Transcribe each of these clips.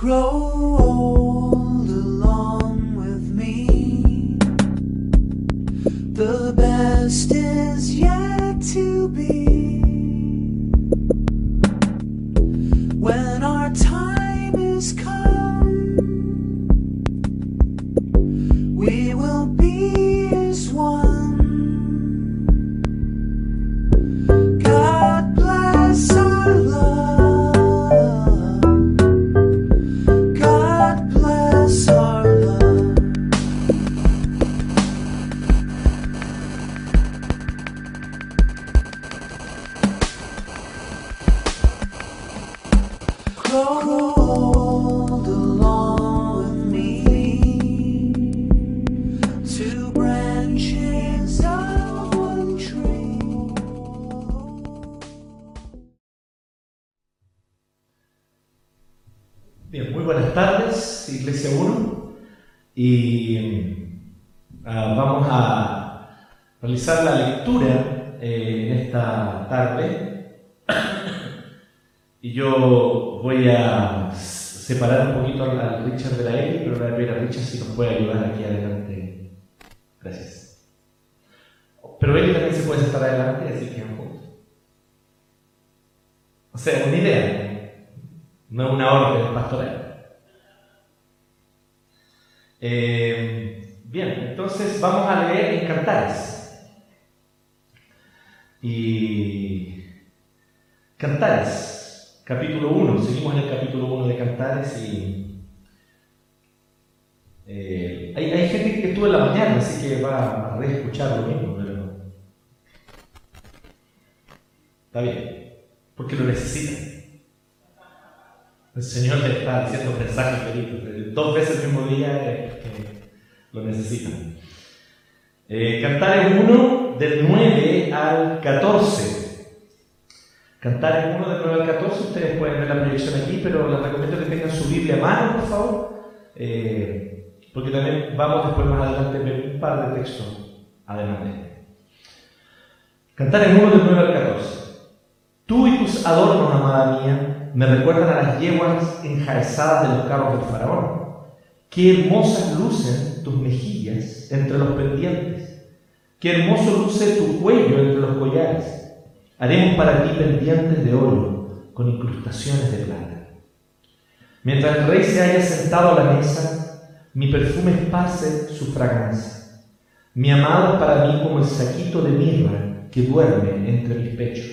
grow old along with me. The best is yet to aquí adelante. Gracias. Pero Eli también se puede sentar adelante, así que juntos. O sea, una idea. No una orden pastoral. Eh, bien, entonces vamos a leer en Cantares. Y Cantares, capítulo 1. Seguimos en el capítulo 1 de Cantares y reescuchar lo mismo, pero está bien, porque lo necesitan. El Señor le está diciendo mensajes bonitos. Dos veces el mismo día lo necesitan. Eh, Cantares 1 del 9 al 14. Cantares 1 del 9 al 14. Ustedes pueden ver la proyección aquí, pero les recomiendo que tengan su Biblia a mano, por favor. eh, porque también vamos después más adelante a ver un par de textos además de este. Cantares 1 del 9 al 14. Tú y tus adornos, amada mía, me recuerdan a las yeguas enjaezadas de los carros del faraón. Qué hermosas lucen tus mejillas entre los pendientes. Qué hermoso luce tu cuello entre los collares. Haremos para ti pendientes de oro con incrustaciones de plata. Mientras el rey se haya sentado a la mesa, mi perfume esparce su fragancia. Mi amado para mí como el saquito de mirra que duerme entre mis pechos.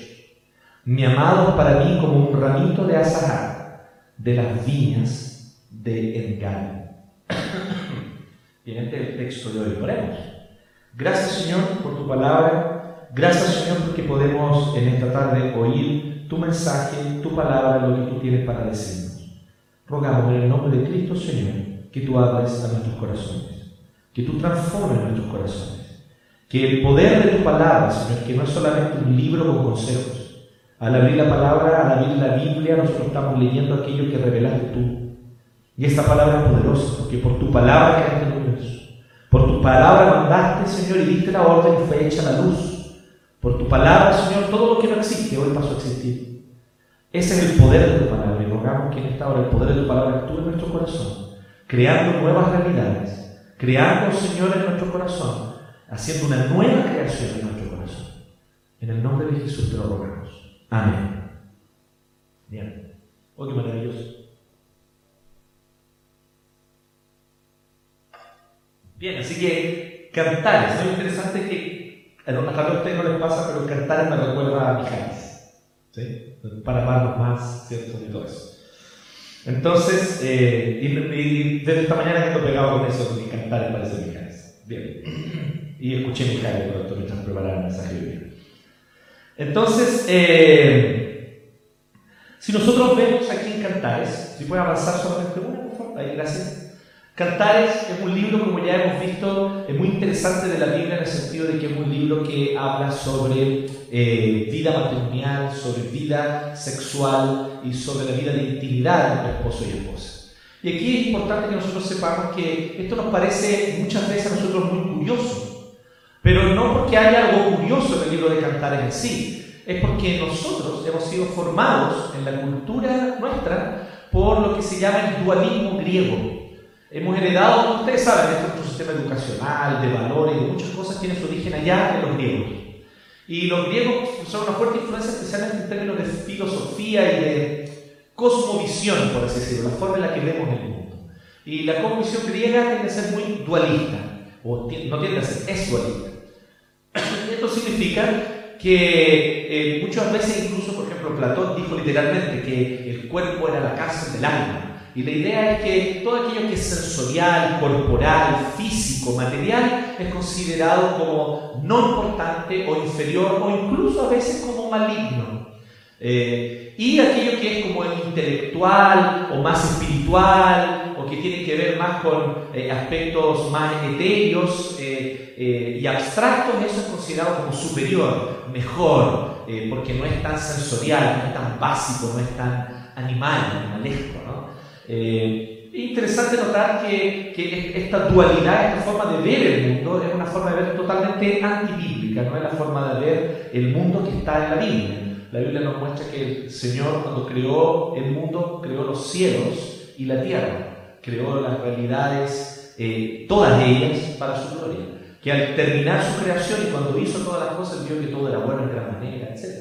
Mi amado para mí como un ramito de azahar de las viñas de Engal. Bien, este es el texto de hoy. Oremos. Gracias, Señor, por tu palabra. Gracias, Señor, porque podemos en esta tarde oír tu mensaje, tu palabra, lo que tú tienes para decirnos. Rogamos en el nombre de Cristo, Señor, que tú hables a nuestros corazones, que tú transformes nuestros corazones, que el poder de tu palabra, Señor, que no es solamente un libro con consejos, al abrir la palabra, al abrir la Biblia, nosotros estamos leyendo aquello que revelaste tú. Y esta palabra es poderosa, porque por tu palabra creaste el universo. Por tu palabra mandaste, Señor, y diste la orden y fue hecha la luz. Por tu palabra, Señor, todo lo que no existe hoy pasó a existir. Ese es el poder de tu palabra. Y rogamos que en esta hora el poder de tu palabra actúe en nuestro corazón, creando nuevas realidades, creando, Señor, en nuestro corazón, haciendo una nueva creación en nuestro corazón. En el nombre de Jesús te lo rogamos. Amén. Bien. Oh, qué maravilloso. Bien, así que cantares. Es muy interesante que a lo mejor a ustedes no les pasa, pero cantares me recuerda a Mijares. ¿sí? Para amarnos más, ¿cierto? Y todo eso. Entonces, eh, desde esta mañana que ando pegado con eso, que cantares parece Mijares. Bien. Y escuché Mijares pronto mientras preparaba el mensaje de hoy. Entonces, eh, si nosotros vemos aquí en Cantares, si puede avanzar solamente una, por favor, ahí, gracias. Cantares es un libro, como ya hemos visto, es muy interesante de la Biblia en el sentido de que es un libro que habla sobre eh, vida matrimonial, sobre vida sexual y sobre la vida de intimidad entre esposo y esposa. Y aquí es importante que nosotros sepamos que esto nos parece muchas veces a nosotros muy curioso, pero no porque haya algo curioso en el libro de Cantares en sí, es porque nosotros hemos sido formados en la cultura nuestra por lo que se llama el dualismo griego. Hemos heredado, como ustedes saben, nuestro sistema educacional, de valores, de muchas cosas, tiene su origen allá en los griegos. Y los griegos son una fuerte influencia, especialmente en términos de filosofía y de cosmovisión, por así decirlo, la forma en la que vemos el mundo. Y la cosmovisión griega tiende a ser muy dualista, o no tiende a ser, es dualista. Esto significa que eh, muchas veces, incluso, por ejemplo, Platón dijo literalmente que el cuerpo era la cárcel del alma. Y la idea es que todo aquello que es sensorial, corporal, físico, material, es considerado como no importante o inferior o incluso a veces como maligno. Eh, y aquello que es como intelectual o más espiritual o que tiene que ver más con eh, aspectos más etéreos eh, y abstractos, eso es considerado como superior, mejor, porque no es tan sensorial, no es tan básico, no es tan animal, animalesco. ¿No? Eh, es interesante notar que, que, esta dualidad, esta forma de ver el mundo, es una forma de ver totalmente antibíblica, no es la forma de ver el mundo que está en la Biblia. La Biblia nos muestra que el Señor cuando creó el mundo, creó los cielos y la tierra, creó las realidades, eh, todas ellas, para su gloria. Que al terminar su creación y cuando hizo todas las cosas, vio que todo era bueno en gran manera, etc.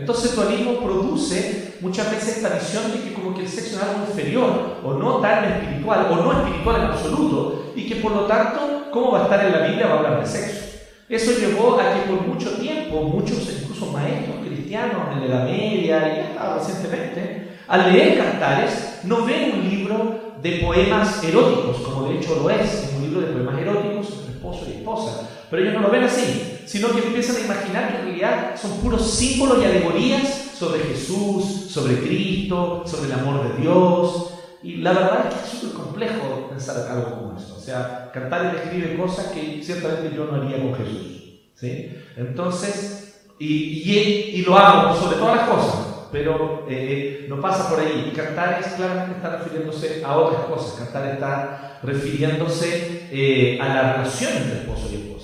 Entonces dualismo produce muchas veces esta visión de que como que el sexo es algo inferior o no tan espiritual o no espiritual en absoluto y que por lo tanto, ¿cómo va a estar en la Biblia va a hablar de sexo? Eso llevó a que por mucho tiempo muchos incluso maestros cristianos en la Media y hasta recientemente, al leer cantares, no ven un libro de poemas eróticos, como de hecho lo es, es un libro de poemas eróticos entre esposo y esposa, pero ellos no lo ven así, sino que empiezan a imaginar que en realidad son puros símbolos y alegorías sobre Jesús, sobre Cristo, sobre el amor de Dios. Y la verdad es que es súper complejo pensar algo como eso. O sea, cantar describe cosas que ciertamente yo no haría con Jesús. ¿sí? Entonces, y, lo hago sobre todas las cosas, pero eh, no pasa por ahí. Y cantar es claramente está refiriéndose a otras cosas. Cantar está refiriéndose eh, a la relación entre esposo y esposa.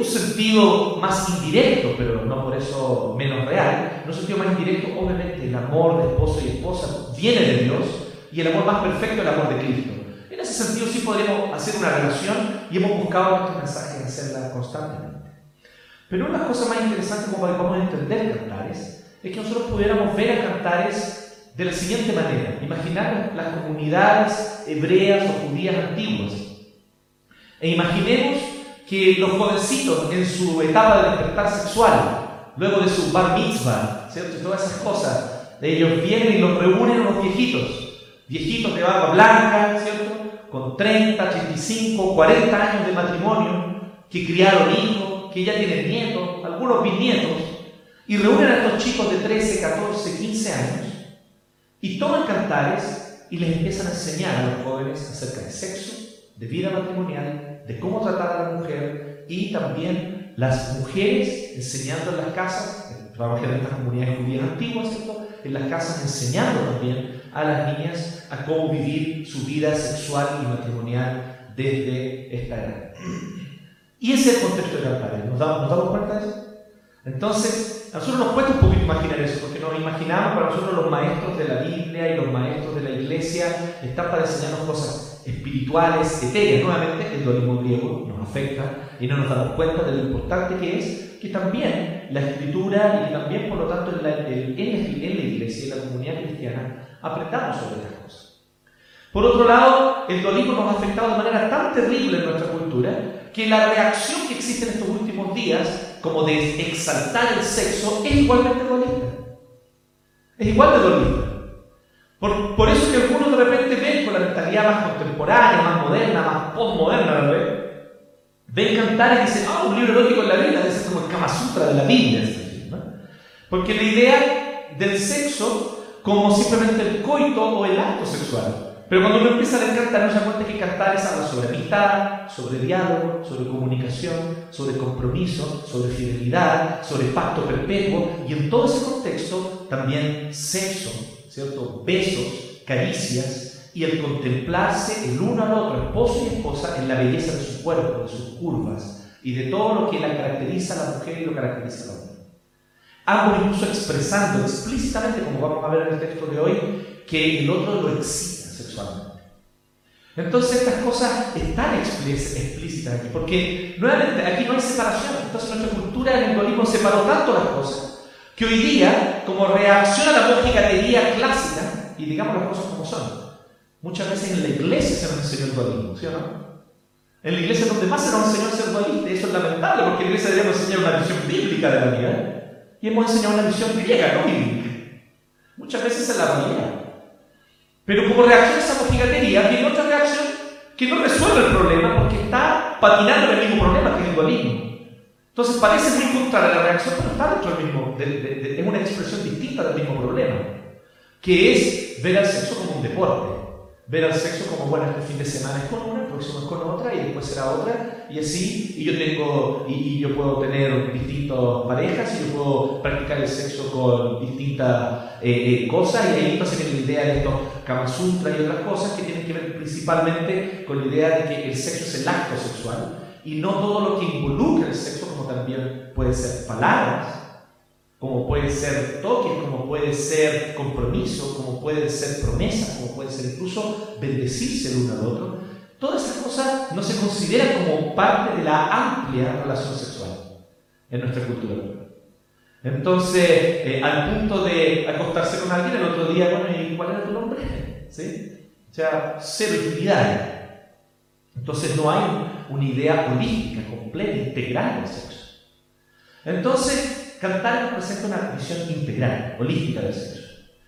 Un sentido más indirecto, pero no por eso menos real, en un sentido más indirecto, obviamente el amor de esposo y esposa viene de Dios y el amor más perfecto es el amor de Cristo. En ese sentido sí podríamos hacer una relación y hemos buscado estos mensajes hacerla constantemente. Pero una cosas más interesantes como podemos entender cantares es que nosotros pudiéramos ver a cantares de la siguiente manera. Imaginar las comunidades hebreas o judías antiguas. E imaginemos que los jovencitos en su etapa de despertar sexual, luego de su bar mitzvah, ¿cierto? Todas esas cosas, ellos vienen y los reúnen unos viejitos, viejitos de barba blanca, ¿cierto? Con 30, 85, 40 años de matrimonio, que criaron hijos, que ya tienen nietos, algunos bisnietos, y reúnen a estos chicos de 13, 14, 15 años, y toman cantares y les empiezan a enseñar a los jóvenes acerca de sexo, de vida matrimonial, de cómo tratar a la mujer y también las mujeres enseñando en las casas, trabajé en estas comunidades judías antiguas, ¿cierto? en las casas enseñando también a las niñas a cómo vivir su vida sexual y matrimonial desde esta edad. Y ese es el contexto de la ¿Nos damos, ¿Nos damos cuenta de eso? Entonces, a nosotros nos cuesta un poquito imaginar eso, porque nos imaginamos para nosotros los maestros de la Biblia y los maestros de la iglesia están para enseñarnos cosas espirituales, etéreas. Nuevamente, el dualismo griego nos afecta y no nos damos cuenta de lo importante que es que también la escritura y también, por lo tanto, en la, en la, iglesia y en la comunidad cristiana aprendamos sobre estas cosas. Por otro lado, el dualismo nos ha afectado de manera tan terrible en nuestra cultura que la reacción que existe en estos últimos días, como de exaltar el sexo, es igualmente dualista. Es igual de dualista. Por, por, eso que algunos de repente ven con la mentalidad más contemporánea, más moderna, más postmoderna, ¿no ven cantar y dicen, ah, un libro erótico en la Biblia, ser como el Kama Sutra de la Biblia. ¿no? Porque la idea del sexo como simplemente el coito o el acto sexual. Pero cuando uno empieza a cantar, no se da cuenta que cantar es hablar sobre amistad, sobre diálogo, sobre comunicación, sobre compromiso, sobre fidelidad, sobre pacto perpetuo y en todo ese contexto también sexo, ¿cierto? Besos, caricias y el contemplarse el uno al otro, esposo y esposa, en la belleza de su cuerpo, de sus curvas y de todo lo que la caracteriza a la mujer y lo caracteriza al hombre. ambos incluso expresando explícitamente, como vamos a ver en el texto de hoy, que el otro lo excita sexualmente. Entonces estas cosas están explícitas aquí, porque nuevamente aquí no hay separación. Entonces nuestra cultura del hinduismo separó tanto las cosas que hoy día, como reacción a la mojigatería clásica, y digamos las cosas como son, muchas veces en la iglesia se nos enseñó el dualismo, ¿sí o no? En la iglesia es donde más se nos enseñó a ser dualista, y eso es lamentable, porque en la iglesia debemos enseñar una visión bíblica de la vida, y hemos enseñado una visión griega, no bíblica. Muchas veces es la realidad. Pero como reacción a esa mojigatería, viene otra reacción que no resuelve el problema porque está patinando en el mismo problema que el dualismo. Entonces parece muy contraria la reacción, pero está dentro del mismo, es una expresión distinta del mismo problema, que es ver al sexo como un deporte ver al sexo como, bueno, este fin de semana es con una, el próximo es con otra, y después será otra, y así, y yo tengo, y, yo puedo tener distintas parejas, y yo puedo practicar el sexo con distintas eh, eh, cosas, y ahí entonces viene la idea de estos Kama Sutra y otras cosas que tienen que ver principalmente con la idea de que el sexo es el acto sexual, y no todo lo que involucra el sexo, como también puede ser palabras, como puede ser toque, como puede ser compromiso, como puede ser promesa, como puede ser incluso bendecirse el uno al otro. Todas esas cosas no se consideran como parte de la amplia relación sexual en nuestra cultura. Entonces, eh, al punto de acostarse con alguien, el otro día, bueno, ¿y cuál era tu nombre? ¿Sí? O sea, cero intimidad. Entonces no hay una idea holística, completa, integral del sexo. Entonces, Cantar nos presenta una visión integral, holística del sexo.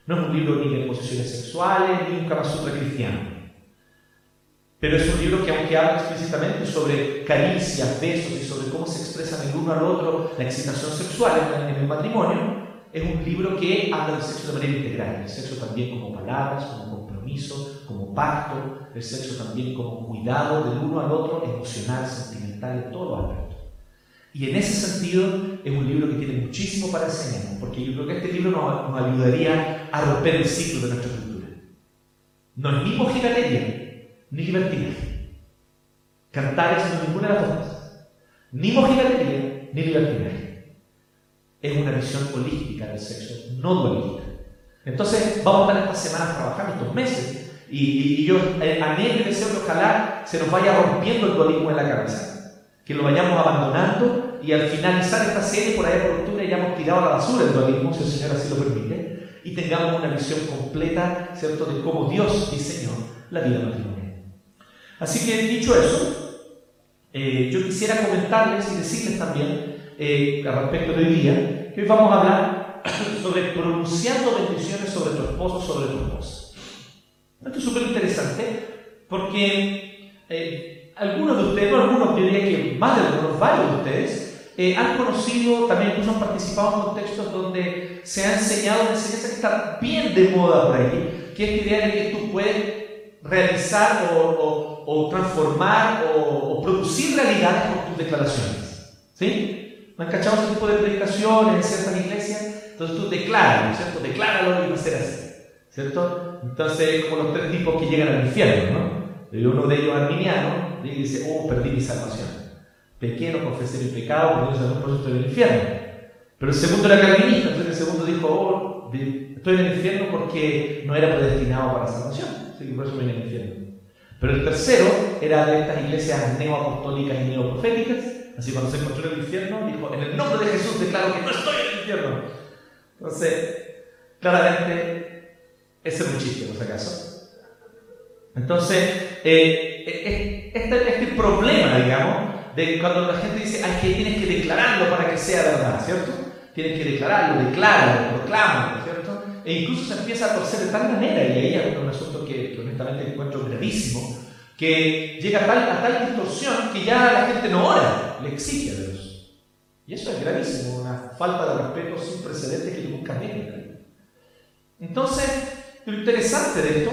No es un libro ni de posiciones sexuales, ni un Kama cristiano. Pero es un libro que, aunque habla explícitamente sobre caricias, besos y sobre cómo se expresan el uno al otro la excitación sexual en el matrimonio, es un libro que habla del sexo de manera integral. El sexo también como palabras, como compromiso, como pacto. El sexo también como cuidado del uno al otro, emocional, sentimental, en todos los aspectos. Y en ese sentido es un libro que tiene muchísimo para enseñarnos, porque yo creo que este libro nos, ayudaría a romper el ciclo de nuestra cultura. No es ni mojigatería, ni libertinaje. Cantar es no ninguna de las dos Ni mojigatería, ni libertinaje. Es una visión holística del sexo, no dualista. Entonces vamos a estar estas semanas trabajando, estos meses, y, y yo anhelo y deseo que ojalá se nos vaya rompiendo el dualismo en la cabeza que lo vayamos abandonando y al finalizar esta serie, por ahí por octubre, hayamos tirado a la basura el dualismo, si el Señor así lo permite, y tengamos una visión completa, ¿cierto?, de cómo Dios diseñó la vida matrimonial. Así que, dicho eso, eh, yo quisiera comentarles y decirles también, eh, al respecto de hoy día, que hoy vamos a hablar sobre pronunciando bendiciones sobre tu esposo, sobre tu esposa. Esto es súper interesante porque eh, algunos de ustedes, no algunos, yo diría que más de algunos, varios de ustedes, eh, han conocido, también incluso han participado en contextos donde se ha enseñado una enseñanza que está bien de moda por ahí, que es la idea de que tú puedes realizar o, o, transformar o, o, producir realidades con tus declaraciones. ¿Sí? ¿Me han cachado ese tipo de predicaciones en ciertas iglesias? Entonces tú declaras, ¿no es cierto? Decláralo y va a ser así. ¿Cierto? Entonces, como los tres tipos que llegan al infierno, ¿no? Y uno de ellos arminiano y dice, oh, perdí mi salvación. Pequeño, confesé mi pecado, perdí mi salvación, estoy en el infierno. Pero el segundo era calvinista, entonces el segundo dijo, oh, estoy en el infierno porque no era predestinado para salvación, así que por eso me en el infierno. Pero el tercero era de estas iglesias neoapostólicas y neoproféticas, así cuando se encontró en el infierno, dijo, en el nombre de Jesús declaro que no estoy en el infierno. Entonces, claramente, ese es un chiste, ¿no es acaso? Entonces, eh, eh, este, este, problema, digamos, de cuando la gente dice, ay, que tienes que declararlo para que sea verdad, ¿cierto? Tienes que declararlo, decláralo, proclámalo, ¿cierto? E incluso se empieza a torcer de tal manera, y ahí es un asunto que, honestamente encuentro gravísimo, que llega a tal, a tal distorsión que ya la gente no ora, le exige a Dios. Y eso es gravísimo, una falta de respeto sin precedentes que nunca viene. Entonces, lo interesante de esto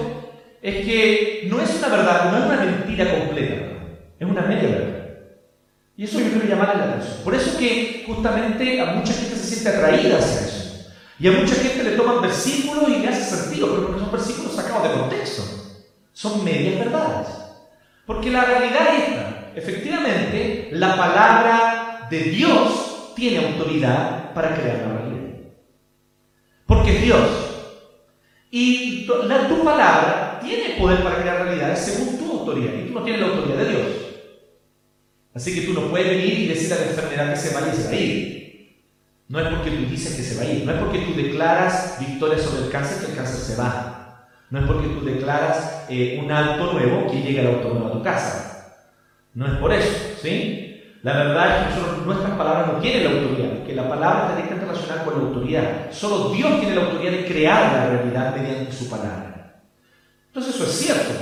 es que no es una verdad, no es una mentira completa, es una media verdad. Y eso yo quiero llamarle la atención. Por eso que justamente a mucha gente se siente atraída hacia eso. Y a mucha gente le toman versículos y le hace sentido, pero porque son versículos sacados de contexto. Son medias verdades. Porque la realidad es esta. Efectivamente, la palabra de Dios tiene autoridad para crear la realidad. porque Dios. Y tu, la, tu palabra tiene poder para crear realidades según tu autoridad. Y tú no tienes la autoridad de Dios. Así que tú no puedes venir y decir a la enfermedad que se vaya y se va a ir. No es porque tú dices que se va a ir. No es porque tú declaras victoria sobre el cáncer que el cáncer se va. No es porque tú declaras eh, un auto nuevo que llegue el auto nuevo a tu casa. No es por eso, ¿sí? La verdad es que nuestras palabras no tienen la autoridad, que la palabra está directamente relacionada con la autoridad. Solo Dios tiene la autoridad de crear la realidad mediante su palabra. Entonces eso es cierto,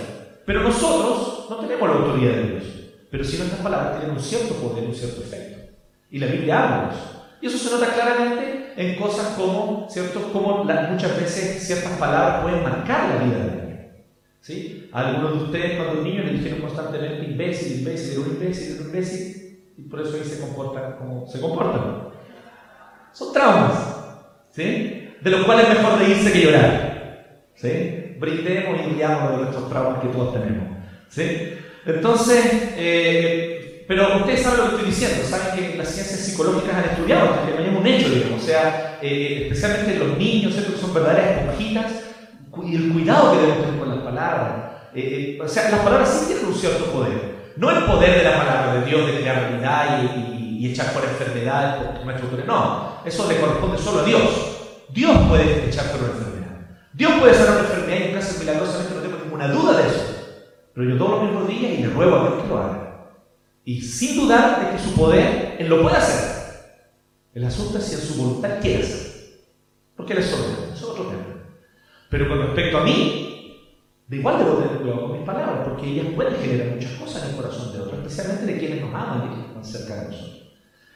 pero nosotros no tenemos la autoridad de Dios. Pero sí nuestras palabras tienen un cierto poder, un cierto efecto. Y la Biblia habla de eso. Y eso se nota claramente en cosas como, ¿cierto? Como muchas veces ciertas palabras pueden marcar la vida de alguien. ¿Sí? algunos de ustedes cuando niños le dijeron constantemente imbécil, imbécil, un imbécil, un imbécil, por eso ahí se comportan como se comportan. Son traumas, ¿sí? De los cuales es mejor reírse que llorar, ¿sí? Brindemos y guiamos de nuestros traumas que todos tenemos, ¿sí? Entonces, eh, pero ustedes saben lo que estoy diciendo, saben que las ciencias psicológicas han estudiado que es un hecho, digamos, o sea, eh, especialmente los niños, ¿cierto? que son verdaderas esponjitas, y el cuidado que debemos tener con las palabras. Eh, o sea, las palabras sí tienen un cierto poder. No el poder de la palabra de Dios de crear realidad y, y, echar por enfermedades por nuestro poder. No, eso le corresponde solo a Dios. Dios puede echar por una enfermedad. Dios puede sanar una enfermedad y un cáncer milagrosamente, no tengo ninguna duda de eso. Pero yo doblo mis rodillas y le ruego a Dios que lo haga. Y sin dudar de que su poder, Él lo puede hacer. El asunto es si en su voluntad quiere hacerlo. Porque Él es soberano, eso es otro tema. Pero con respecto a mí, de igual debo tener cuidado con mis palabras, porque ellas pueden generar muchas cosas en el corazón de otros, especialmente de quienes nos aman, de quienes están cerca de nosotros.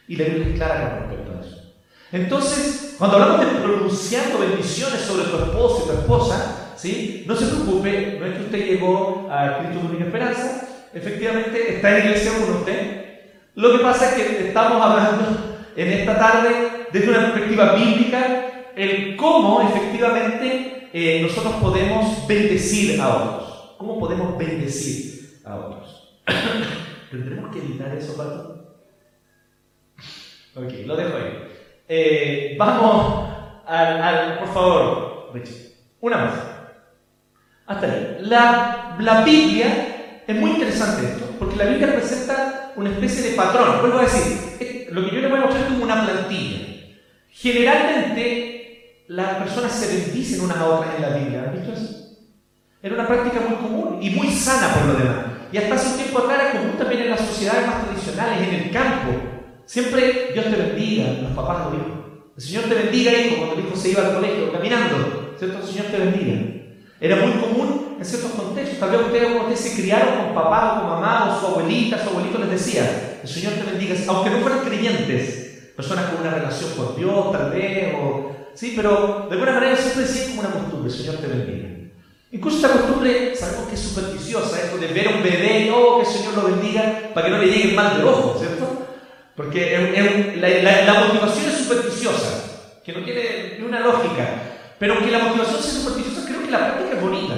Y la Biblia es clara con respecto a eso. Entonces, cuando hablamos de pronunciando bendiciones sobre tu esposo y tu esposa, ¿sí? no se preocupe, no es que usted llegó a Cristo con Esperanza, efectivamente está en iglesia con usted. Lo que pasa es que estamos hablando en esta tarde desde una perspectiva bíblica, el cómo efectivamente eh, nosotros podemos bendecir a otros. ¿Cómo podemos bendecir a otros? ¿Tendremos que evitar eso, Pato? Ok, lo dejo ahí. Eh, vamos al, por favor, Richie. Una más. Hasta ahí. La, la Biblia es muy interesante esto, porque la Biblia presenta una especie de patrón. Vuelvo a decir, lo que yo le voy a mostrar es como una plantilla. Generalmente las personas se bendicen unas a otras en la Biblia. ¿Han visto eso? Era una práctica muy común y muy sana por lo demás. Y hasta hace un tiempo atrás era común también en las sociedades más tradicionales, en el campo. Siempre Dios te bendiga, los papás lo dijo. El Señor te bendiga, hijo, cuando el hijo se iba al colegio caminando. ¿Cierto? El Señor te bendiga. Era muy común en ciertos contextos. Tal vez ustedes, ustedes se criaron con papá o con mamá o su abuelita, su abuelito les decía, el Señor te bendiga. Aunque no fueran creyentes, personas con una relación con Dios, tal vez, o ¿sí? Pero de alguna manera siempre decía como una costumbre, Señor te bendiga. Incluso esta costumbre sabemos que es supersticiosa, esto de ver a un bebé oh, que el Señor lo bendiga para que no le llegue mal de ojo, ¿cierto? Porque la, motivación es supersticiosa, que no tiene ni una lógica. Pero aunque la motivación sea supersticiosa, creo que la práctica es bonita.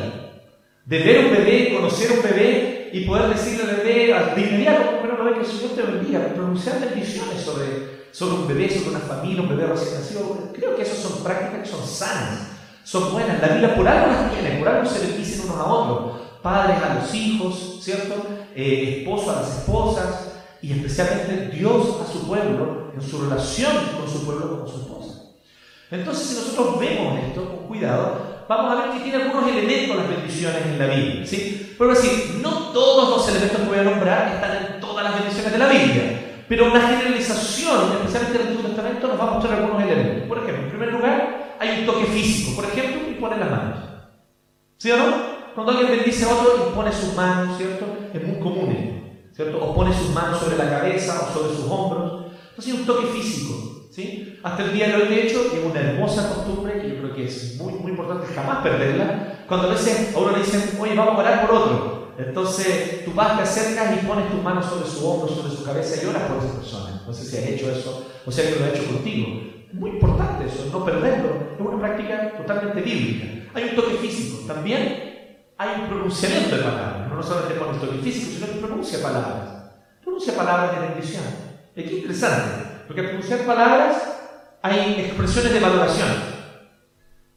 De ver a un bebé, conocer a un bebé y poder decirle al bebé de inmediato, bueno, ve que el Señor te bendiga, pronunciar bendiciones sobre, sobre un bebé, sobre una familia, un bebé recién nacido. Creo que esas son prácticas que son sanas, son buenas. La Biblia por algo las tiene, por algo se bendicen unos a otros. Padres a los hijos, ¿cierto? Eh, esposos a las esposas y especialmente Dios a su pueblo en su relación con su pueblo, con su esposa. Entonces, si nosotros vemos esto con cuidado, vamos a ver que tiene algunos elementos las bendiciones en la Biblia. ¿sí? Pero decir, no todos los elementos que voy a nombrar están en todas las bendiciones de la Biblia. Pero una generalización, especialmente en el Nuevo Testamento, nos va a mostrar algunos elementos. Por ejemplo, en primer lugar, hay un toque físico. Por ejemplo, impone las manos. ¿Sí o no? Cuando alguien bendice a otro, impone sus manos, ¿cierto? Es muy común ¿cierto? O pone sus manos sobre la cabeza o sobre sus hombros. Entonces hay un toque físico, ¿sí? Hasta el día de hoy, de hecho, es una hermosa costumbre que yo creo que es muy, muy importante jamás perderla. Cuando a veces a uno le dicen, oye, vamos a orar por otro. Entonces tú vas, te acercas y pones tus manos sobre su hombro, sobre su cabeza y oras por esa persona. No sé si has hecho eso o si alguien lo ha hecho contigo. Muy importante eso, no perderlo. Es una práctica totalmente bíblica. Hay un toque físico. También hay un pronunciamiento de palabras. No solamente pones toque físico, sino que pronuncia palabras. Pronuncia palabras de bendición. Es que interesante, porque al pronunciar palabras hay expresiones de valoración.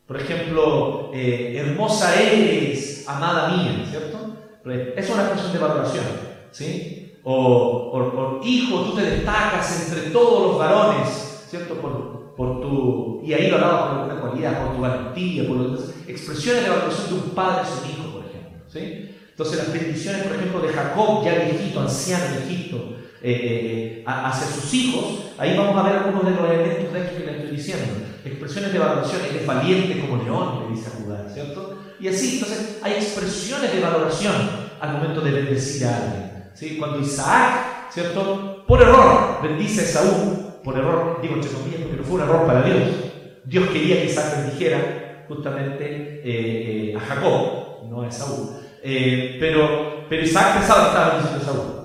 Por ejemplo, eh, hermosa eres, amada mía, ¿cierto? Es una expresión de valoración, ¿sí? O, hijo, tú te destacas entre todos los varones, ¿cierto? Por tu, y ahí lo hablaba por alguna cualidad, por tu valentía, por expresiones de valoración de un padre a su hijo, por ejemplo, ¿sí? Entonces las bendiciones, por ejemplo, de Jacob, ya viejito, anciano en Egipto, eh, eh, hacia sus hijos, ahí vamos a ver algunos de los elementos de esto que le estoy diciendo. Expresiones de valoración, él es valiente como león, le dice a Judá, ¿cierto? Y así, entonces hay expresiones de valoración al momento de bendecir a alguien. ¿sí? Cuando Isaac, ¿cierto? Por error bendice a Esaú, por error, digo entre comillas, porque no fue un error para Dios. Dios quería que Isaac bendijera justamente eh, a Jacob, no a Esaú. pero, pero Isaac pensaba que estaba bendiciendo a Esaú.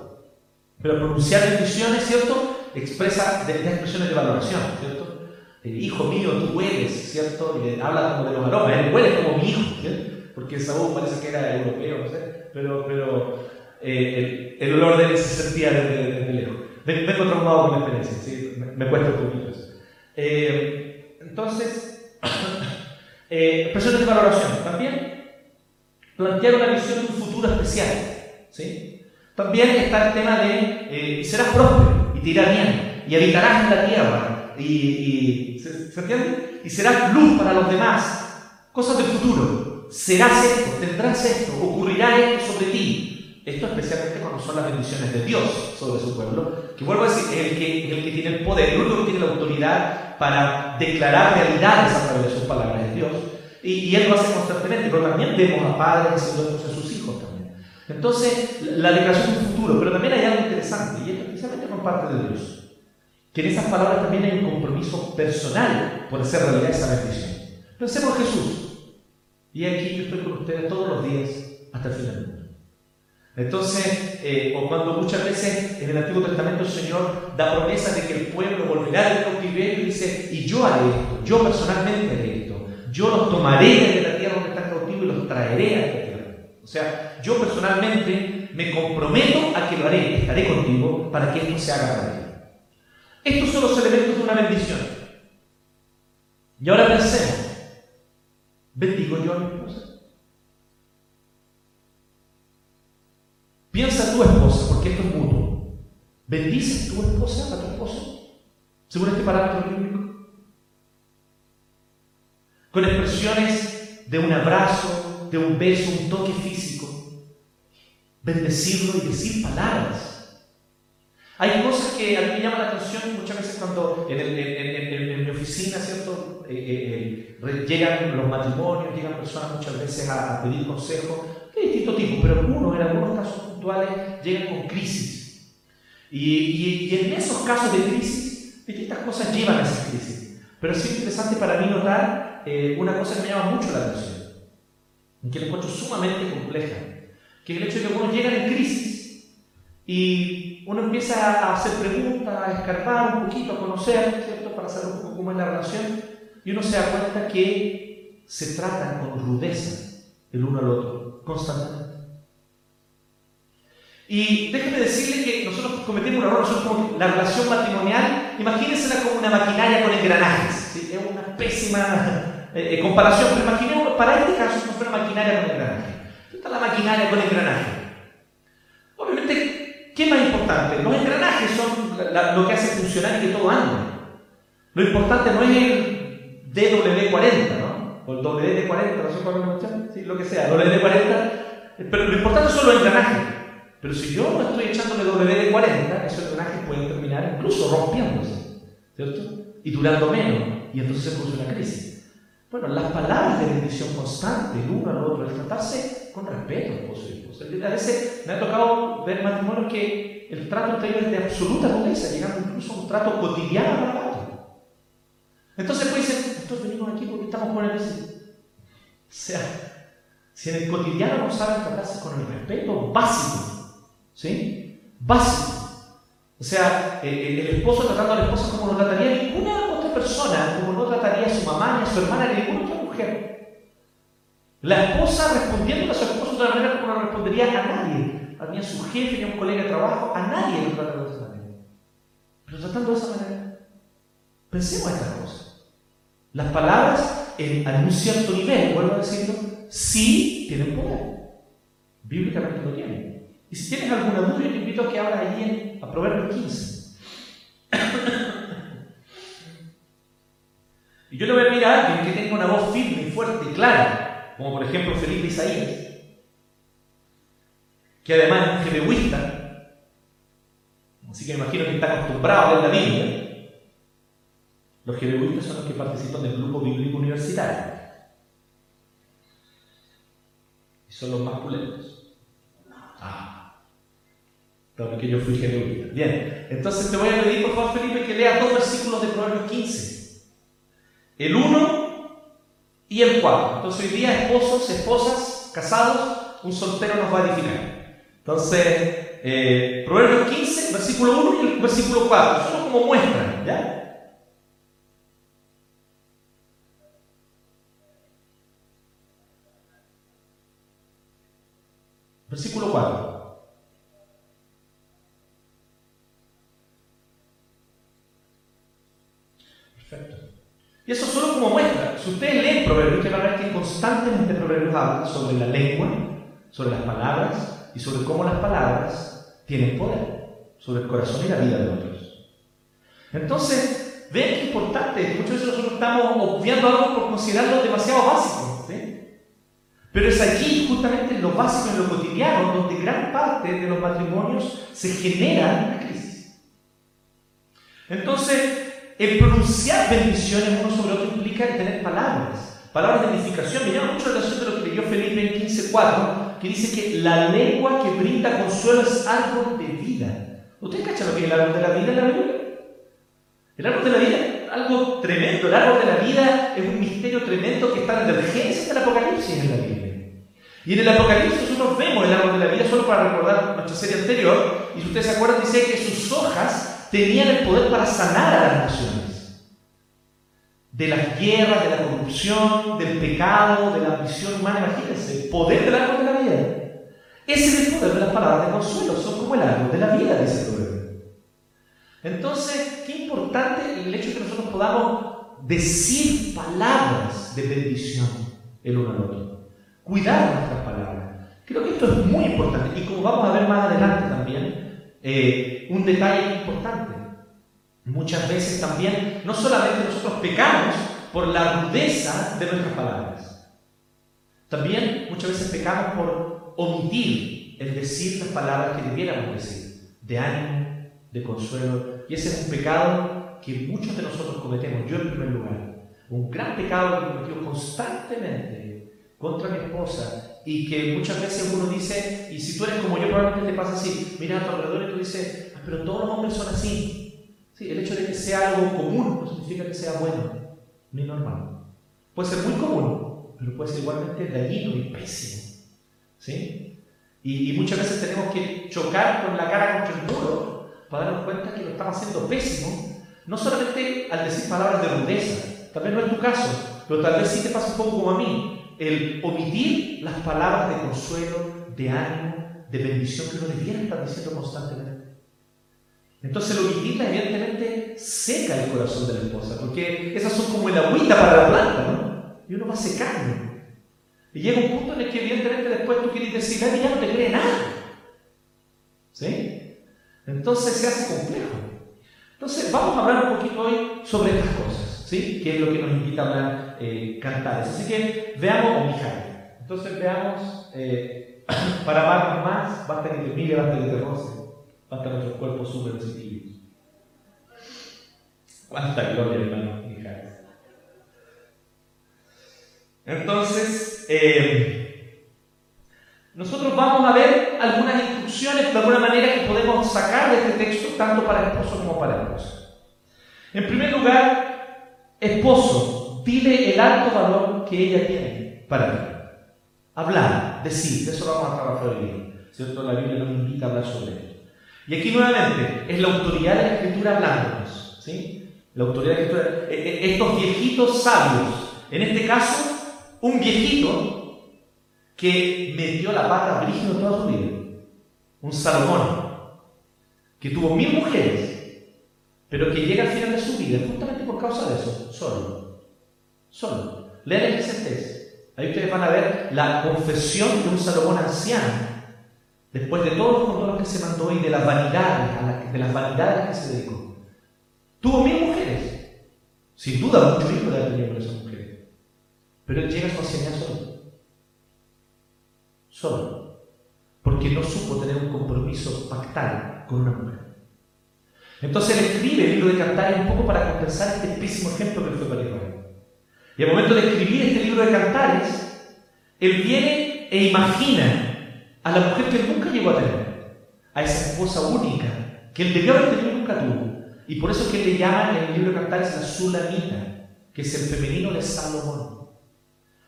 Pero pronunciar bendiciones, ¿cierto? Expresa de, expresiones de valoración, ¿cierto? El hijo mío, tú hueles, ¿cierto? Y habla como de los aromas, él huele como mi hijo, ¿cierto? Porque Saúl parece que era europeo, no sé, pero, pero eh, el, olor de él se sentía desde, lejos. Vengo traumado con la experiencia, ¿sí? Me, cuesta un poquito eso. Eh, entonces, eh, expresiones de valoración. También plantear una visión de un futuro especial, ¿sí? También está el tema de eh, serás próspero y te irá bien y habitarás en la tierra y ¿se, entiende? Y serás luz para los demás. Cosas del futuro. Serás esto, tendrás esto, ocurrirá esto sobre ti. Esto especialmente cuando son las bendiciones de Dios sobre su pueblo, que vuelvo a decir, es el que, el que tiene el poder, el único que tiene la autoridad para declarar realidades a través de sus palabras de Dios. Y, y él lo hace constantemente, pero también vemos a padres haciendo en sus hijos también. Entonces, la declaración un futuro, pero también hay algo interesante, y esto precisamente por parte de Dios, que en esas palabras también hay un compromiso personal por hacer realidad esa bendición. Pensemos en Jesús. Y aquí yo estoy con ustedes todos los días hasta el final del. Entonces, eh, o cuando muchas veces en el Antiguo Testamento el Señor da promesa de que el pueblo volverá del cautiverio y dice, y yo haré esto, yo personalmente haré esto, yo los tomaré de la tierra donde están cautivos y los traeré a esta tierra. O sea, yo personalmente me comprometo a que lo haré, estaré contigo para que esto se haga ti. Estos son los elementos de una bendición. Y ahora pensemos, ¿bendigo yo es mutuo. ¿Bendices tu esposa a tu esposo? Según este parámetro bíblico. Con expresiones de un abrazo, de un beso, un toque físico, bendecirlo y decir palabras. Hay cosas que a mí me llaman la atención muchas veces cuando en, mi oficina, ¿cierto? Eh, eh, eh, llegan los matrimonios, llegan personas muchas veces a, pedir consejo de distinto tipo, pero algunos, en algunos casos puntuales, llegan con crisis. Y, y en esos casos de crisis, distintas cosas llevan a esas crisis. Pero es interesante para mí notar una cosa que me llama mucho la atención que la encuentro sumamente compleja, que es el hecho de que uno llega en crisis y uno empieza a hacer preguntas, a escarbar un poquito, a conocer, ¿cierto? Para saber un poco cómo es la relación, y uno se da cuenta que se tratan con rudeza el uno al otro, constantemente. Y déjeme decirle que nosotros cometemos un error, nosotros como la relación matrimonial, imagínensela como una maquinaria con engranajes, es una pésima eh, eh, comparación, pero imaginemos, para este caso, no fuera maquinaria con engranaje. Esta es la maquinaria con engranaje. Obviamente, ¿qué más importante? Los engranajes son lo que hace funcionar y que todo ande. Lo importante no es el DW40, ¿no? O el WD40, no sé cuál es la sí, lo que sea, WD40. Pero lo importante son los engranajes. Pero si yo no estoy echándole WD40, esos engranajes pueden terminar incluso rompiéndose, ¿cierto? Y durando menos. Y entonces se produce una crisis. Bueno, las palabras de bendición constante el uno al otro, el tratarse con respeto, y esposa. A veces me ha tocado ver matrimonios que el trato entre ellos es de absoluta rudeza, llegando incluso a un trato cotidiano para el otro. Entonces pues dicen, nosotros venimos aquí porque estamos con el vecino. O sea, si en el cotidiano no saben tratarse con el respeto básico, ¿sí? Básico. O sea, el, esposo tratando a la esposa como lo trataría ninguna persona como no trataría a su mamá ni a su hermana ni a ninguna otra mujer. La esposa respondiendo a su esposo de una manera como no respondería a nadie, a ni a su jefe, ni a un colega de trabajo, a nadie lo trata de esa manera. Pero tratando de esa manera, pensemos estas cosas. Las palabras en, en un cierto nivel, vuelvo a decirlo, sí tienen poder. Bíblicamente lo tienen. Y si tienes alguna duda, te invito a que abras allí a Proverbios 15. y yo le voy a pedir a alguien que tenga una voz firme fuerte y clara, como por ejemplo Felipe Isaías, que además es jebehuista, así que me imagino que está acostumbrado a leer la Biblia. Los jebehuistas son los que participan del grupo bíblico universitario. Y son los más pulentos. Ah. que yo fui jebehuista. Bien, entonces te voy a pedir por favor, Felipe, que leas dos versículos de Proverbios 15. El 1 y el 4. Entonces hoy día esposos, esposas, casados, un soltero nos va a edificar. Entonces, eh, Proverbios 15, versículo 1 y versículo 4. Solo como muestra, ¿ya? Y eso solo como muestra. Si ustedes leen Proverbios, ustedes van que constantemente Proverbios habla sobre la lengua, sobre las palabras y sobre cómo las palabras tienen poder sobre el corazón y la vida de otros. Entonces, ven que importante. Muchas veces nosotros estamos obviando algo por considerarlo demasiado básico. ¿sí? Pero es allí, justamente en lo básico, en lo cotidiano, donde gran parte de los matrimonios se genera una crisis. Entonces, el pronunciar bendiciones uno sobre otro implica el tener palabras, palabras de edificación. Me llama mucho la atención de lo que leyó Felipe en 15.4, que dice que la lengua que brinda consuelo es árbol de vida. ¿Ustedes cachan lo que es el árbol de la vida en la Biblia? El árbol de la vida algo tremendo. El árbol de la vida es un misterio tremendo que está desde el Génesis hasta el Apocalipsis en la Biblia. Y en el Apocalipsis nosotros vemos el árbol de la vida, solo para recordar nuestra serie anterior, y si ustedes se acuerdan, dice que sus hojas tenían el poder para sanar a las naciones. De las guerras, de la corrupción, del pecado, de la ambición humana, imagínense, el poder del árbol de la vida. Ese es el poder de las palabras de consuelo, son como el árbol de la vida, dice el proverbio. Entonces, qué importante el hecho de que nosotros podamos decir palabras de bendición el uno al otro. Cuidar nuestras palabras. Creo que esto es muy importante. Y como vamos a ver más adelante también, eh, un detalle importante. Muchas veces también, no solamente nosotros pecamos por la rudeza de nuestras palabras, también muchas veces pecamos por omitir el decir las palabras que debiéramos decir, de ánimo, de consuelo. Y ese es un pecado que muchos de nosotros cometemos, yo en primer lugar. Un gran pecado que cometido constantemente contra mi esposa y que muchas veces uno dice, y si tú eres como yo, probablemente te pasa así, mira a tu alrededor y tú dices, ah, pero todos los hombres son así. Sí, el hecho de que sea algo común no significa que sea bueno ni normal. Puede ser muy común, pero puede ser igualmente dañino y pésimo. ¿Sí? Y, y muchas veces tenemos que chocar con la cara contra el muro para darnos cuenta que lo estamos haciendo pésimo, no solamente al decir palabras de rudeza, tal vez no es tu caso, pero tal vez sí te pasa un poco como a mí, el omitir las palabras de consuelo, de ánimo, de bendición que uno debiera estar diciendo constantemente. Entonces el omitirla evidentemente seca el corazón de la esposa, porque esas son como el agüita para la planta, ¿no? Y uno va secando. Y llega un punto en el que evidentemente después tú quieres decir, ay, ya no te cree nada. ¿Sí? Entonces se hace complejo. Entonces vamos a hablar un poquito hoy sobre estas cosas, ¿sí? Que es lo que nos invita a hablar eh, Cantares. Así que veamos Mijares. Entonces veamos, eh, para amarnos más, basta que te mire, basta que te roce, basta nuestros cuerpos súper sensibles. Cuánta gloria, hermano. Entonces, eh, nosotros vamos a ver algunas instrucciones de alguna manera que podemos sacar de este texto tanto para esposo como para esposa. En primer lugar, esposo, dile el alto valor que ella tiene para ti. Hablar, decir, de eso vamos a trabajar hoy día. La Biblia nos invita a hablar sobre esto. Y aquí nuevamente, es la autoridad de la Escritura hablándonos. ¿sí? La autoridad de la Escritura. E, e, estos viejitos sabios, en este caso, un viejito que metió la pata brígido toda su vida. Un Salomón, que tuvo mil mujeres, pero que llega al final de su vida justamente por causa de eso, solo. Solo. Lean Eclesiastés. Ahí ustedes van a ver la confesión de un Salomón anciano, después de todos los condoros que se mandó y de las vanidades, de las vanidades que se dedicó. Tuvo mil mujeres. Sin duda, mucho hijo de tenido con esas mujeres. Pero él llega a su ancianidad solo. Solo. Porque no supo tener un compromiso pactal con una mujer. Entonces él escribe el libro de Cantares un poco para compensar este pésimo ejemplo que fue para. Y al momento de escribir este libro de Cantares, él viene e imagina a la mujer que nunca llegó a tener, a esa esposa única que él debió haber tenido y nunca tuvo. Y por eso es que le llaman en el libro de Cantares la Sulamita, que es el femenino de Salomón.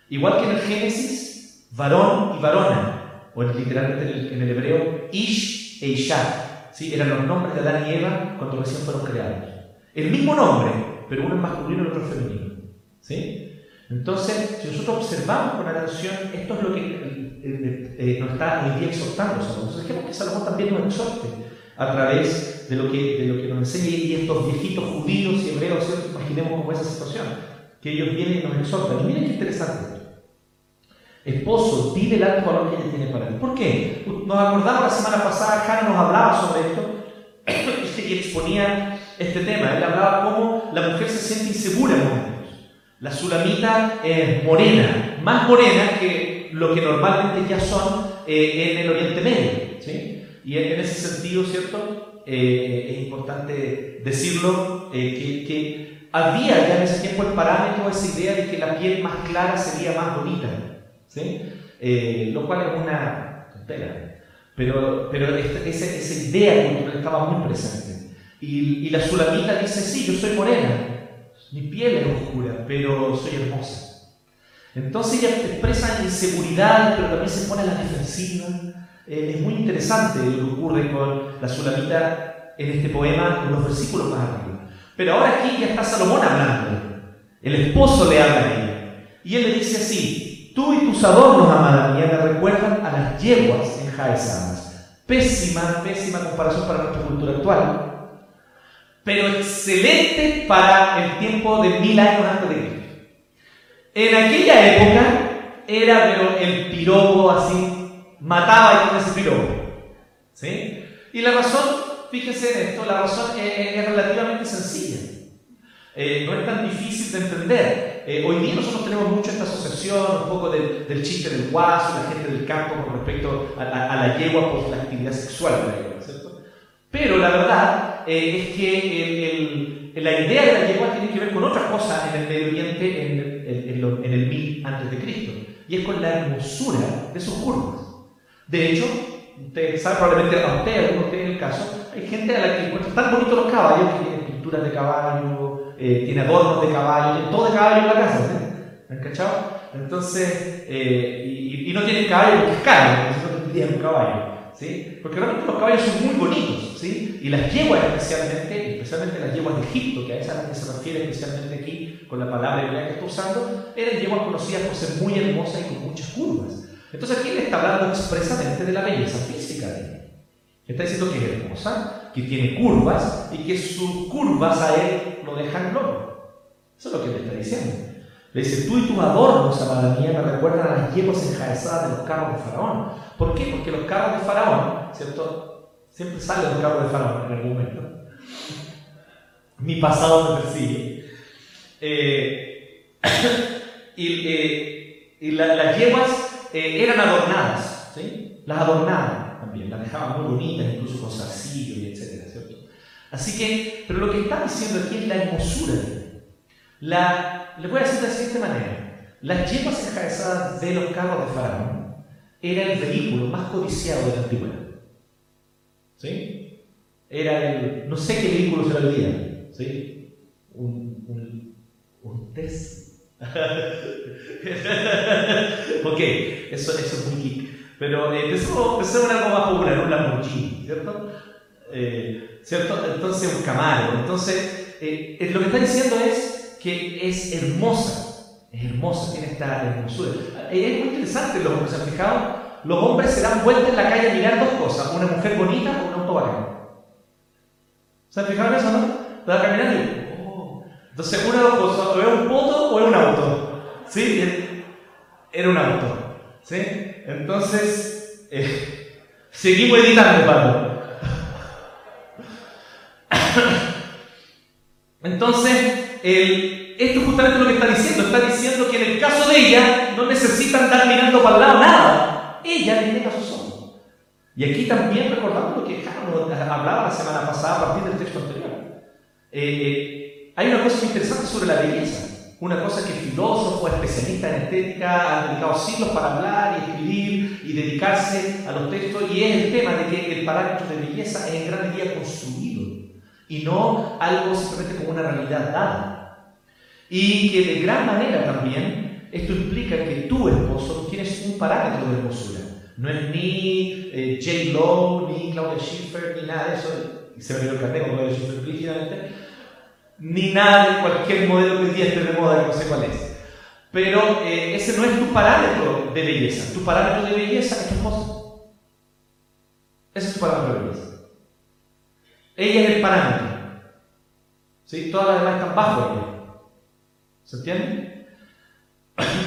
Igual que en el Génesis, varón y varona, o literalmente en el, hebreo, Ish e Isha, ¿sí? eran los nombres de Adán y Eva cuando recién fueron creados. El mismo nombre, pero uno es masculino y el otro es femenino. Entonces, si nosotros observamos con atención, esto es lo que eh, eh, eh, nos está hoy día exhortando Salomón. Entonces, dejemos que Salomón también nos exhorte a través de lo que, de lo que nos enseña y estos viejitos judíos y hebreos, imaginemos como esa situación, que ellos vienen y nos exhortan. Y miren qué interesante. Esposo, dile el alto valor que ella tiene para ti. ¿Por qué? Nos acordamos la semana pasada, Hannah nos hablaba sobre esto y exponía este tema. Él hablaba cómo la mujer se siente insegura en. La sulamita es morena, más morena que lo que normalmente ya son eh, en el Oriente Medio. ¿sí? Y en ese sentido, ¿cierto? Eh, es importante decirlo, eh, que, había ya en ese tiempo el parámetro, esa idea de que la piel más clara sería más bonita, ¿sí? Eh, lo cual es una tontera. Pero, pero esa, esa idea cultural estaba muy presente. Y, y la sulamita dice, sí, yo soy morena, mi piel es oscura, pero soy hermosa. Entonces ella expresa inseguridad, pero también se pone a la defensiva eh, es muy interesante lo que ocurre con la Sulamita en este poema, en los versículos más arriba. Pero ahora aquí ya está Salomón hablando. El esposo le habla a ella. Y él le dice así, tú y tus adornos, amada mía, me recuerdan a las yeguas enjaezadas. Pésima, pésima comparación para nuestra cultura actual. Pero excelente para el tiempo de mil años antes de Cristo. En aquella época era pero el piropo así mataba con ese piropo. ¿Sí? Y la razón, fíjese en esto, la razón es, relativamente sencilla. Eh, no es tan difícil de entender. Eh, hoy día nosotros tenemos mucho esta asociación, un poco del, chiste del guaso, la gente del campo con respecto a, la yegua por la actividad sexual de la yegua, ¿cierto? Pero la verdad eh, es que la idea de la yegua tiene que ver con otra cosa en el Medio Oriente en, en, en el mil antes de Cristo, y es con la hermosura de sus curvas. De hecho, usted sabe probablemente a usted, ustedes en el caso, hay gente a la que encuentra tan bonitos los caballos que tiene pinturas de caballo, eh, tiene adornos de caballo, tiene todo de caballo en la casa, ¿sí? ¿Han cachado? Entonces, eh, y, no tienen caballo porque es caro, porque si no tendrían un caballo. ¿Sí? Porque realmente los caballos son muy bonitos, ¿sí? Y las yeguas especialmente, especialmente las yeguas de Egipto, que a esas a que se refiere especialmente aquí con la palabra hebrea que está usando, eran yeguas conocidas por ser muy hermosas y con muchas curvas. Entonces aquí le está hablando expresamente de la belleza física de ella. Está diciendo que es hermosa, que tiene curvas y que sus curvas a él lo dejan loco. Eso es lo que le está diciendo. Le dice, tú y tus adornos, amada mía, me recuerdan a las yeguas enjaezadas de los carros de Faraón. ¿Por qué? Porque los carros de Faraón, ¿cierto? Siempre salen los carros de Faraón en algún momento. Mi pasado me persigue. Eh, y, eh, las yeguas eh, eran adornadas, ¿sí? Las adornaban también, las dejaban muy bonitas, incluso con zarcillo y etcétera, ¿cierto? Así que, pero lo que está diciendo aquí es la hermosura. La, le voy a decir de la siguiente manera. Las yeguas enjaezadas de los carros de Faraón era el vehículo más codiciado de la antigüedad. ¿Sí? Era el, no sé qué vehículo se el día, ¿sí? Un, un, un ok, eso, eso es muy geek. Pero eh, empezó, en algo más popular, un Lamborghini, ¿cierto? Eh, ¿Cierto? Entonces un Camaro. Entonces, eh, lo que está diciendo es que es hermosa. Es hermosa, tiene esta hermosura. Es muy interesante lo que se han fijado. Los hombres se dan vuelta en la calle a mirar dos cosas: una mujer bonita o un auto bacán. ¿Se han fijado en eso, no? Y. Oh. Entonces, una de dos cosas: o es un poto o es un auto. ¿Sí? Era un auto. ¿Sí? Entonces, eh, seguimos editando, Pablo. Entonces, el, esto es justamente lo que está diciendo. Está diciendo que en el caso de ella no necesita andar mirando para el lado nada. Ella le llega a sus ojos. Y aquí también recordamos lo que Carlos hablaba la semana pasada a partir del texto anterior. Eh, eh, hay una cosa interesante sobre la belleza. Una cosa que filósofos, especialistas en estética han dedicado siglos para hablar y escribir y dedicarse a los textos, y es el tema de que el parámetro de belleza es en gran medida construido y no algo simplemente como una realidad dada. Y que de gran manera también esto implica que tú, esposo, tienes un parámetro de hermosura. No es ni eh, J. Lo, ni Claudia Schiffer, ni nada de eso. Se me dio el carnet con Claudia Schiffer explícitamente. Ni nada de cualquier modelo que día esté de moda, no sé cuál es. Pero eh, ese no es tu parámetro de belleza. Tu parámetro de belleza es tu esposo. Ese es tu parámetro de belleza. Ella es el parámetro. ¿Sí? Todas las demás están bajo ella. ¿Se entiende?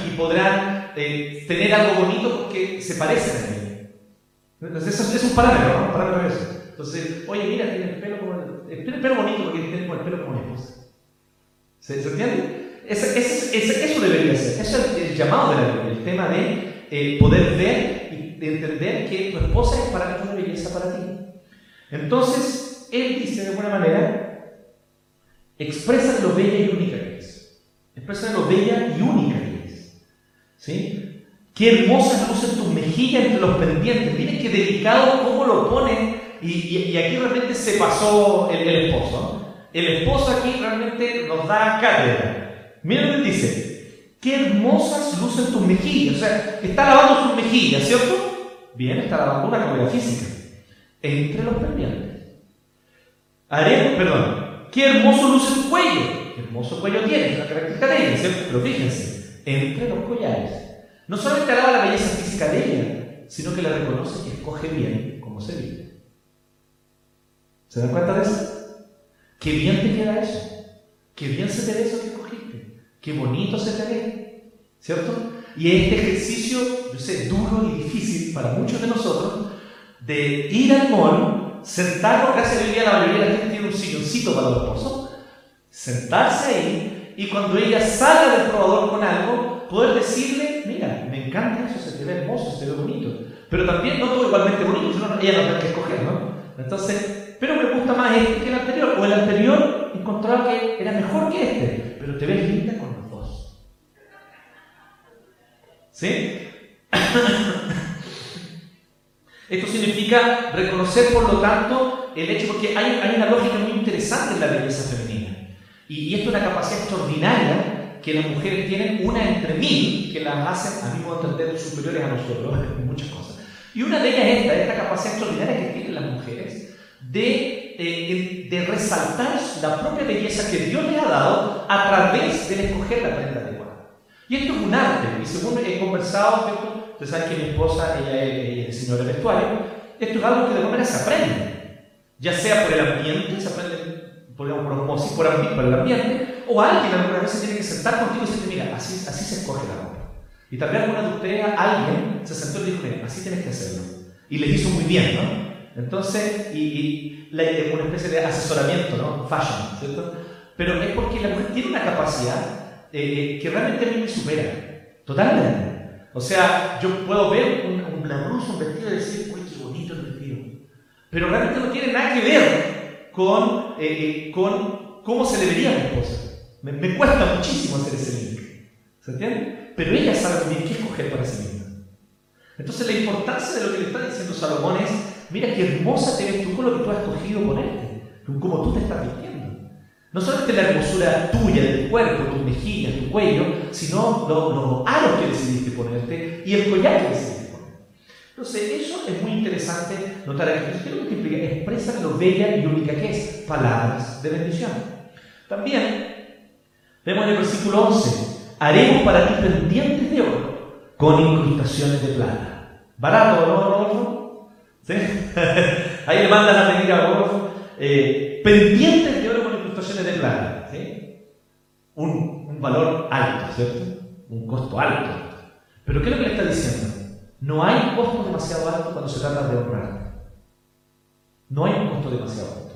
y podrán eh, tener algo bonito porque se parecen a ella. Entonces, eso es un parámetro, ¿no? Eso. Entonces, oye, mira, tiene el pelo como el, el pelo bonito porque tiene el pelo como mi esposa. ¿Se, ¿Se, entiende? Eso debería ser. Eso es el, llamado de la Biblia, el tema de eh, poder ver y de entender que tu esposa es parámetro de belleza para ti. Entonces, él dice de alguna manera, expresa lo bella y única que es. Expresa lo bella y única que es. ¿Sí? Qué hermosas lucen tus mejillas entre los pendientes. Miren qué delicado cómo lo pone. Y, aquí realmente se pasó el, esposo. El esposo aquí realmente nos da cátedra. Miren lo que dice. Qué hermosas lucen tus mejillas. O sea, está lavando sus mejillas, ¿cierto? Bien, está lavando una comida física. Entre los pendientes. Haremos, perdón, qué hermoso luce tu cuello. Hermoso cuello tiene, es una característica de ella, ¿cierto? Pero fíjense, entre los collares, no solamente alaba la belleza física de ella, sino que le reconoce que escoge bien cómo se vive. ¿Se dan cuenta de eso? Qué bien te queda eso. Qué bien se te ve eso que escogiste. Qué bonito se te ve. ¿Cierto? Y este ejercicio, yo sé, duro y difícil para muchos de nosotros, de ir al mall sentarnos, gracias a día la mayoría de la gente tiene un silloncito para los esposos, sentarse ahí y cuando ella salga del probador con algo, poder decirle, mira, me encanta eso, se te ve hermoso, se te ve bonito. Pero también no todo igualmente bonito, sino ella no tiene que escoger, ¿no? Entonces, pero me gusta más este que el anterior, o el anterior encontraba que era mejor que este, pero te ves linda con los dos. ¿Sí? Esto significa reconocer, por lo tanto, el hecho, porque hay, hay una lógica muy interesante en la belleza femenina. Y, esto es una capacidad extraordinaria que las mujeres tienen, una entre mil, que las hacen, a mí puedo entender, superiores a nosotros en muchas cosas. Y una de ellas es esta, esta capacidad extraordinaria que tienen las mujeres de, de, de, resaltar la propia belleza que Dios les ha dado a través de escoger la prenda adecuada. Y esto es un arte, y según he conversado, Ustedes saben que mi esposa, ella es, señora de vestuario. Esto es algo que de manera se aprende. Ya sea por el ambiente, se aprende por, por, por, por el ambiente, o alguien alguna vez se tiene que sentar contigo y decirte, mira, así, así se escoge la ropa. Y vez alguna de ustedes, alguien se sentó y dijo, mira, así tienes que hacerlo. Y le hizo muy bien, ¿no? Entonces, y, y la, una especie de asesoramiento, ¿no? Fashion, ¿cierto? Pero es porque la mujer tiene una capacidad eh, que realmente a mí me supera, totalmente. O sea, yo puedo ver un, un un vestido y decir, uy, qué bonito el vestido. Pero realmente no tiene nada que ver con, eh, eh, con cómo se le vería a mi esposa. Me, cuesta muchísimo hacer ese link. ¿Se entiende? Pero ella sabe muy bien qué escoger para sí misma. Entonces la importancia de lo que le está diciendo Salomón es, mira qué hermosa te ves tú con lo que tú has escogido ponerte, como tú te estás vistiendo. No solamente la hermosura tuya, del cuerpo, tus mejillas, tu cuello, sino los, aros que decidiste ponerte y el collar que decidiste. Entonces, eso es muy interesante notar aquí. ¿Qué es lo que implica? Expresa lo bella y única que es, palabras de bendición. También, vemos en el versículo 11, haremos para ti pendientes de oro con incrustaciones de plata. Barato, ¿no, Rodolfo? ¿Sí? Ahí le mandan a pedir a Rodolfo. Eh, pendientes de oro con incrustaciones de plata. ¿sí? Un valor alto, ¿cierto? un costo alto. Pero ¿qué es lo que le está diciendo? No hay costo demasiado alto cuando se trata de honrar. No hay un costo demasiado alto.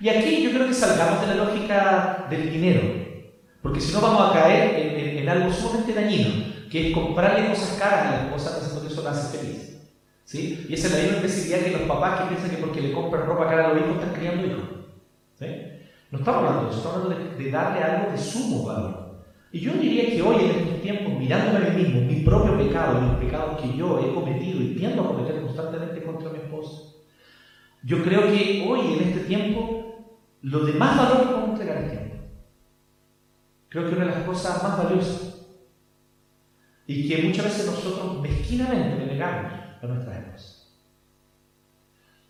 Y aquí yo creo que salgamos de la lógica del dinero, porque si no vamos a caer en, algo sumamente dañino, que es comprarle cosas caras a la esposa pensando que eso la hace feliz. ¿Sí? Y esa es la misma imbecilidad que los papás que piensan que porque le compran ropa cara a los hijos están criando hijos. No estamos hablando de eso, estamos hablando de, darle algo de sumo valor. Y yo diría que hoy en estos tiempos, mirándome a mí mismo, mi propio pecado los pecados que yo he cometido y tiendo a cometer constantemente contra mi esposa, yo creo que hoy en este tiempo, lo de más valor que podemos entregar es tiempo. Creo que una de las cosas más valiosas y que muchas veces nosotros mezquinamente le negamos a nuestras esposas.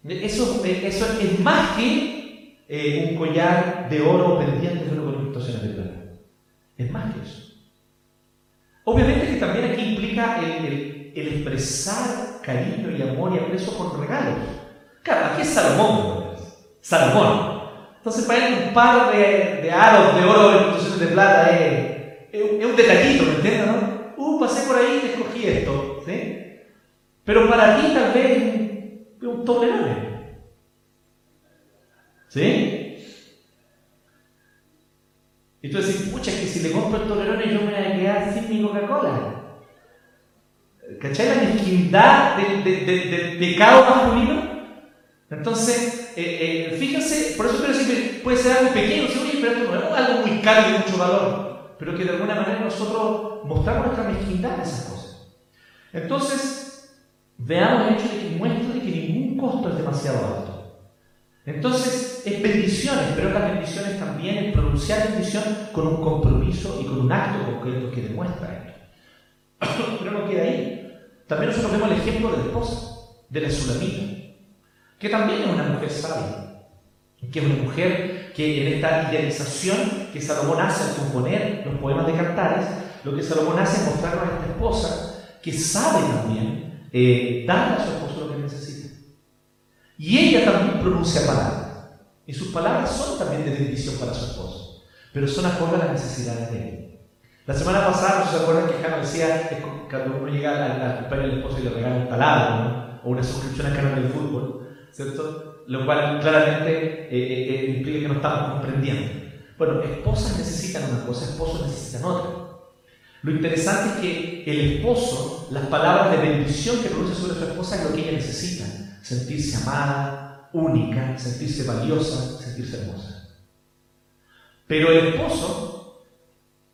Eso, es más que eh, un collar de oro pendiente de oro con incrustaciones de plata. Es más que eso. Obviamente que también aquí implica el, expresar cariño y amor y aprecio con regalos. Claro, aquí es Salomón, Salomón. Entonces, para él, un par de, de aros de oro incrustaciones de plata es, es, un detallito, ¿me entiendes? No? Uh, pasé por ahí y escogí esto. ¿sí? Pero para ti, tal vez, es un toblerone. ¿Sí? Y tú decís, pucha, es que si le compro el toblerone yo me voy a quedar sin mi Coca-Cola. ¿Cachai la mezquindad del de, de, pecado masculino? Entonces, eh, eh, fíjense, por eso decir que puede ser algo pequeño, ¿sí? pero no es algo muy caro de mucho valor, pero que de alguna manera nosotros mostramos nuestra mezquindad en esas cosas. Entonces, veamos el hecho de que muestra que ningún costo es demasiado alto. Entonces, es bendiciones, pero las bendiciones también es pronunciar bendición con un compromiso y con un acto concreto que demuestra esto. pero no queda ahí. También nosotros vemos el ejemplo de la esposa, de la Sulamita que también es una mujer sabia, que es una mujer que en esta idealización que Salomón hace al componer los poemas de Cantares, lo que Salomón hace es mostrarnos a esta esposa que sabe también eh, darle a su esposo lo que necesita. Y ella también pronuncia palabras. Y sus palabras son también de bendición para su esposo, pero son acorde a las necesidades de él. La semana pasada, ¿no se acuerdan que Jano decía que cuando uno llega al cumpleaños del esposo y le regala un taladro o una suscripción al canal del fútbol? ¿cierto? Lo cual claramente eh, eh, eh, implica que no estamos comprendiendo. Bueno, esposas necesitan una cosa, esposos necesitan otra. Lo interesante es que el esposo, las palabras de bendición que produce sobre su esposa es lo que ella necesita. Sentirse amada, única, sentirse valiosa, sentirse hermosa. Pero el esposo,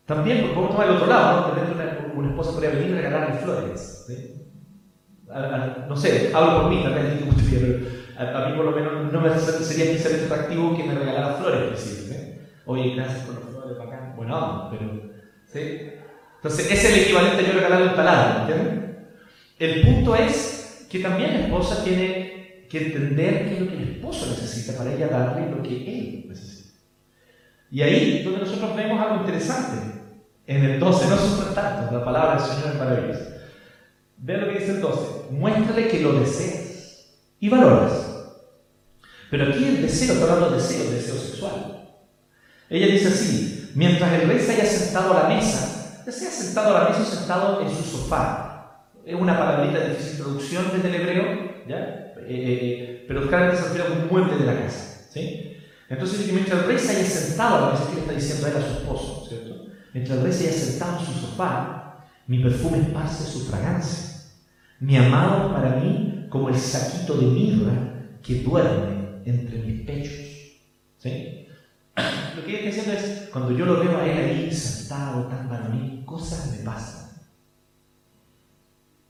también, porque vamos tomar el otro lado, ¿no? una, una esposa podría venir y regalarle flores. no sé, hablo por mí, tal vez pero a, mí por lo menos no me sería especialmente atractivo que me regalara flores, ¿eh? Oye, gracias por las flores, bacán. Bueno, pero... ¿sí? Entonces, es el equivalente a yo regalarle un taladro, ¿entienden? El punto es que también la esposa tiene que entender qué es lo que el esposo necesita para ella darle lo que él necesita. Y ahí donde nosotros vemos algo interesante. En el 12, no son tanto, la palabra del Señor es maravillosa. Vean lo que dice el 12. Muéstrale que lo deseas y valoras. Pero aquí el deseo, está hablando de deseo, deseo sexual. Ella dice así, mientras el rey se haya sentado a la mesa, ya sea sentado a la mesa o sentado en su sofá. Es una palabrita de difícil traducción desde el hebreo, ¿ya? Eh, eh, pero claramente se refiere a un mueble de la casa. ¿sí? Entonces, mientras el rey se haya sentado a la mesa, ¿qué está diciendo a su esposo? ¿cierto? Mientras el rey se haya sentado en su sofá, mi perfume esparce su fragancia. Mi amado para mí como el saquito de mirra que duerme entre mis pechos. ¿Sí? Lo que ella está diciendo es, cuando yo lo veo a él ahí sentado, tan varonil, cosas me pasan.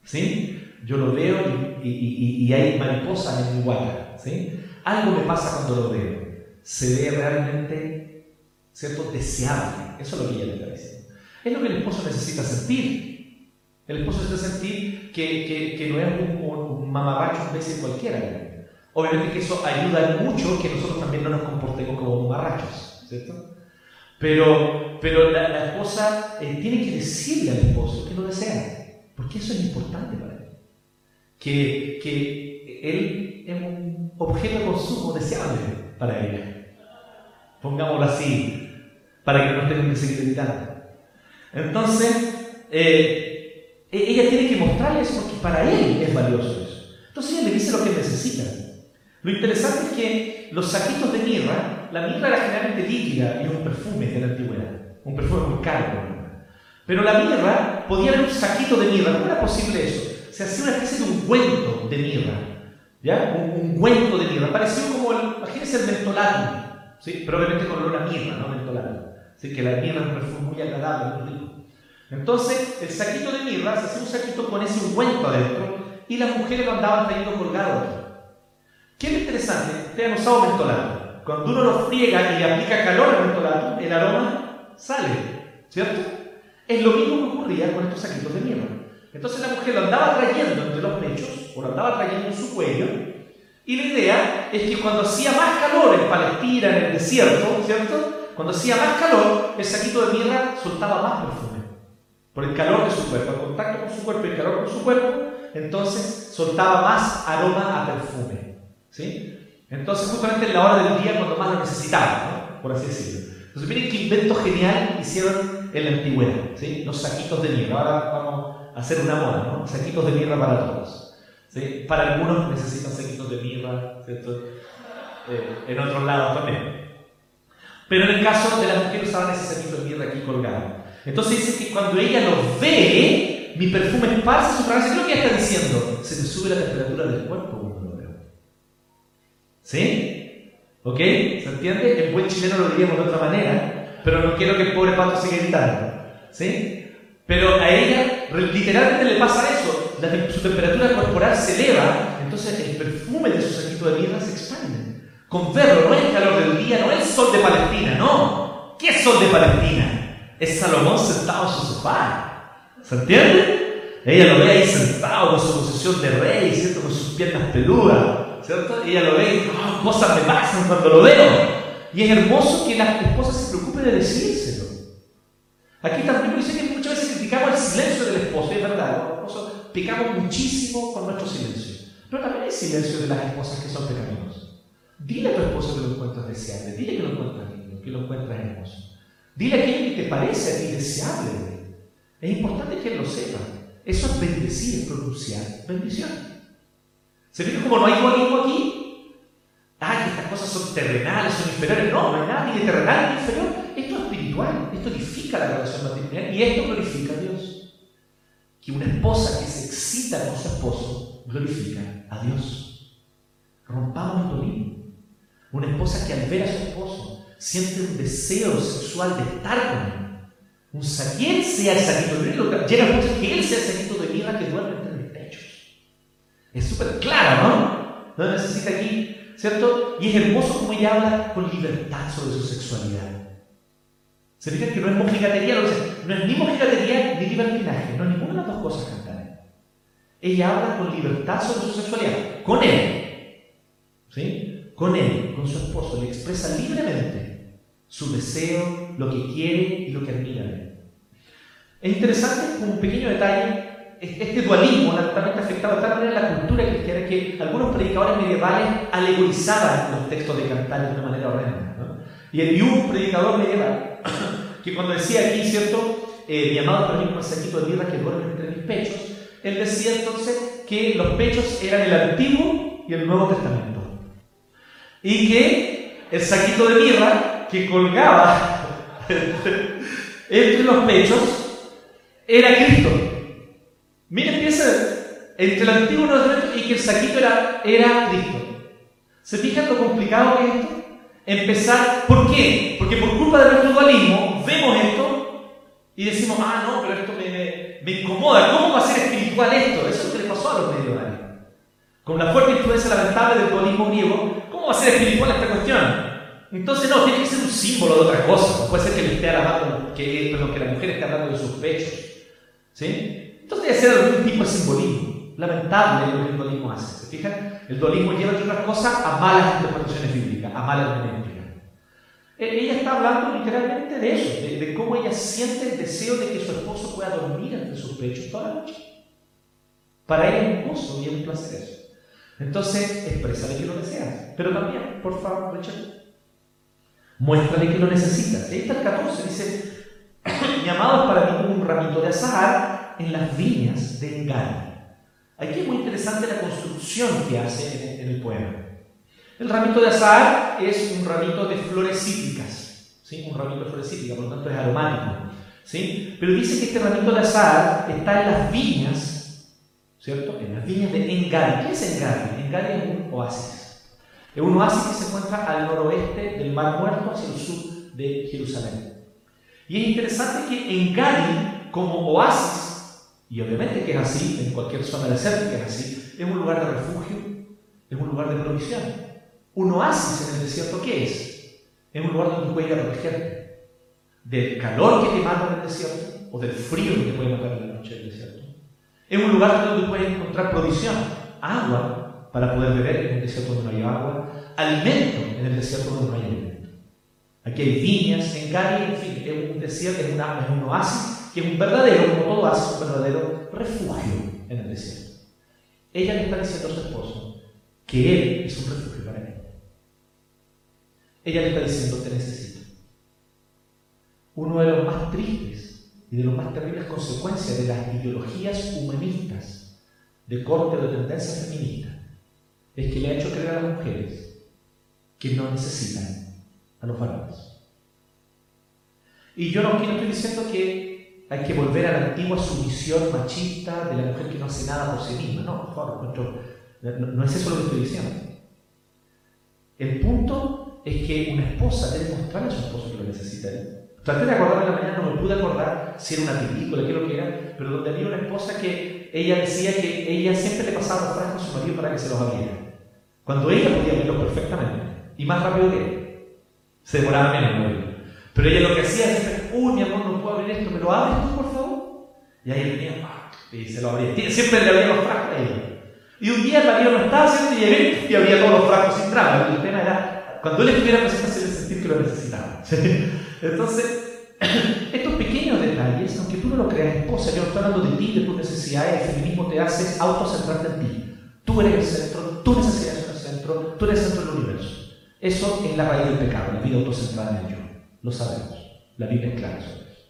¿Sí? Yo lo veo y, y, hay mariposas en mi guata. ¿sí? Algo me pasa cuando lo veo. Se ve realmente, ¿cierto? Deseable. Eso es lo que ella le está diciendo. Es lo que el esposo necesita sentir. El esposo necesita sentir que, que, que no es un, un un vez cualquiera. Obviamente que eso ayuda mucho que nosotros también no nos comportemos como marrachos, ¿cierto? Pero, pero la, esposa eh, tiene que decirle al esposo que lo desea, porque eso es importante para él. Que, que él es un objeto de consumo deseable para ella. Pongámoslo así, para que no tengan que seguir. Entonces, eh, e- ella tiene que mostrarle eso porque para él es valioso eso. Entonces ella le dice lo que necesita. Lo interesante es que los saquitos de mirra, la mirra era generalmente líquida y un perfume de la antigüedad, un perfume muy caro. Pero la mirra, podía haber un saquito de mirra, ¿cómo era posible eso? Se hacía una especie de ungüento de mirra, ¿ya? Un ungüento de mirra, parecido como, el, imagínense el mentolato, ¿sí? Pero obviamente con olor a mirra, no mentolato. Así que la mirra es un perfume muy agradable, muy rico. Entonces, el saquito de mirra se hacía un saquito con ese ungüento adentro y las mujeres lo andaban trayendo colgado. ¿Qué es interesante? Ustedes han usado mentolato. Cuando uno lo friega y le aplica calor al mentolato, el aroma sale, ¿cierto? Es lo mismo que ocurría con estos saquitos de mirra. Entonces la mujer lo andaba trayendo entre los pechos, o lo andaba trayendo en su cuello, y la idea es que cuando hacía más calor en Palestina, en el desierto, ¿cierto? Cuando hacía más calor, el saquito de mirra soltaba más perfume. Por el calor de su cuerpo, el contacto con su cuerpo y el calor con su cuerpo, entonces soltaba más aroma a perfume. ¿Sí? Entonces, justamente en la hora del día cuando más lo necesitaba, ¿no? por así decirlo. Entonces, miren qué invento genial hicieron en la antigüedad, ¿sí? los saquitos de mirra. Ahora vamos hacer una moda, ¿no? saquitos de mirra para todos. Para algunos necesitan saquitos de mirra, ¿cierto? Eh, en otros lados también. Pero en el caso de las mujeres usaban ese saquito de mirra aquí colgado. Entonces dice que cuando ella los ve, mi perfume esparce su fragancia. ¿Qué lo que está diciendo? Se me sube la temperatura del cuerpo cuando lo veo. ¿Sí? ¿Ok? ¿Se entiende? En buen chileno lo diríamos de otra manera, pero no quiero que el pobre pato siga gritando. ¿Sí? Pero a ella literalmente le pasa eso. Su temperatura corporal se eleva, entonces el perfume de su saquito de mirra se expande. Con verlo, no es calor del día, no es sol de Palestina, no. ¿Qué es sol de Palestina? Es Salomón sentado en su sofá. ¿Se entiende? Ella lo ve ahí sentado con su posición de rey, ¿cierto? Con sus piernas peludas, ¿cierto? Ella lo ve y oh, cosas me pasan cuando lo veo. Y es hermoso que la esposa se preocupe de decírselo. Aquí también dice que muchas veces criticamos el silencio del esposo, y es verdad, los esposos pecamos muchísimo con nuestro silencio. Pero también hay silencio de las esposas que son pecaminosas. Dile a tu esposo que lo encuentras deseable, dile que lo encuentras lindo, que lo encuentras hermoso. Dile aquello que te parece a ti deseable. Es importante que él lo sepa. Eso es bendecir, pronunciar bendición. ¿Se fijan como no hay dualismo aquí? Ah, que estas cosas son terrenales, son inferiores. No, no hay nada ni de terrenal ni inferior. Esto es esto edifica la relación matrimonial y esto glorifica a Dios. Que una esposa que se excita con su esposo glorifica a Dios. Rompamos el dualismo. Una esposa que al ver a su esposo siente un deseo sexual de estar con él. Un sa que él sea el saquito de mirra. Llega a mucho que él sea el saquito de mirra que duerme entre mis pechos. Es súper claro, ¿no? No necesita aquí, ¿cierto? Y es hermoso como ella habla con libertad sobre su sexualidad. Se fijan que no es mojigatería, lo no es ni mojigatería ni libertinaje, no es ninguna de las dos cosas cantar. Ella habla con libertad sobre su sexualidad, con él, ¿sí? Con él, con su esposo, le expresa libremente su deseo, lo que quiere y lo que admira de él. Es interesante, un pequeño detalle, este dualismo naturalmente afectaba de tal manera la cultura cristiana que algunos predicadores medievales alegorizaban los textos de Cantar de una manera horrenda. ¿no? Y había un predicador medieval que cuando decía aquí, ¿cierto? Eh, mi amado permiso un saquito de mirra que duerme entre mis pechos, él decía entonces que los pechos eran el Antiguo y el Nuevo Testamento. Y que el saquito de mirra que colgaba entre los pechos era Cristo. Miren, piensa entre el Antiguo y el Nuevo Testamento y que el saquito era, era Cristo. ¿Se fijan lo complicado que es esto? Empezar, ¿por qué? Porque por culpa de nuestro dualismo vemos esto y decimos, ah, no, pero esto me, me, incomoda. ¿Cómo va a ser espiritual esto? Eso es lo que le pasó a los medievales. Con la fuerte influencia lamentable del dualismo griego, ¿cómo va a ser espiritual esta cuestión? Entonces, no, tiene que ser un símbolo de otra cosa. No puede ser que le esté hablando, que, perdón, que la mujer esté hablando de sus pechos. ¿Sí? Entonces, debe ser algún tipo de simbolismo. Lamentable lo que el dualismo hace. ¿Se fijan? El dualismo lleva, entre otras cosas, a malas interpretaciones bíblicas, a malas hermenéuticas. Ella está hablando literalmente de eso, de, cómo ella siente el deseo de que su esposo pueda dormir entre sus pechos toda la noche. Para ella es un gozo y es un placer eso. Entonces, exprésale que lo deseas. Pero también, por favor, Richard, muéstrale que lo necesitas. Ahí está el 14, dice, llamados para mí como un ramito de azahar en las viñas de Engaño. Aquí es muy interesante la construcción que hace en el poema. El ramito de azahar es un ramito de flores cítricas, ¿sí? un ramito de flores cítricas, por lo tanto es aromático. ¿sí? Pero dice que este ramito de azahar está en las viñas, ¿cierto? En las viñas de Engari. ¿Qué es Engari? Engari es un oasis. Es un oasis que se encuentra al noroeste del Mar Muerto hacia el sur de Jerusalén. Y es interesante que Engari, como oasis, y obviamente que es así, en cualquier zona desértica es así, es un lugar de refugio, es un lugar de provisión. Un oasis en el desierto, ¿qué es? Es un lugar donde puedes ir a protegerte del calor que te mata en el desierto o del frío que te puede matar en la noche del desierto. Es un lugar donde puedes encontrar provisión, agua para poder beber en un desierto donde no hay agua, alimento en el desierto donde no hay alimento. Aquí hay viñas, en Cali, en fin, es un desierto, es, una, es un oasis, que es un verdadero, como todo oasis, un verdadero refugio en el desierto. Ella le está diciendo a su esposo que él es un refugio para él. Ella le está diciendo, te necesito. Uno de los más tristes y de los más terribles consecuencias de las ideologías humanistas de corte de tendencia feminista es que le ha hecho creer a las mujeres que no necesitan a los varones. Y yo no, no estoy diciendo que hay que volver a la antigua sumisión machista de la mujer que no hace nada por sí misma. No, por favor, no, no es eso lo que estoy diciendo. El punto es que una esposa debe mostrarle a su esposo que lo necesita Traté de acordarme en la mañana, no me pude acordar si era una película, qué lo que era, pero donde había una esposa que ella decía que ella siempre le pasaba los frascos a su marido para que se los abriera. Cuando ella podía abrirlos perfectamente, y más rápido que él. Se demoraba menos en abrirlo. Pero ella lo que hacía es uy, mi amor, no puedo abrir esto, ¿me lo abres tú, por favor? Y ahí venía, y se lo abría. Siempre le abría los frascos a ella. Y un día el marido no estaba haciendo y y había todos los frascos sin trama. El tema era cuando él estuviera presente, hacerle sentir que lo necesitaba. Entonces, estos pequeños detalles, aunque tú no lo creas, esposa, yo estoy hablando de ti, de tus necesidades, el feminismo te hace autocentrarte en ti. Tú eres el centro, tus necesidades son el centro, tú eres el centro del universo. Eso es la raíz del pecado, la vida autocentrada en el yo. Lo sabemos. La Biblia es clara sobre eso.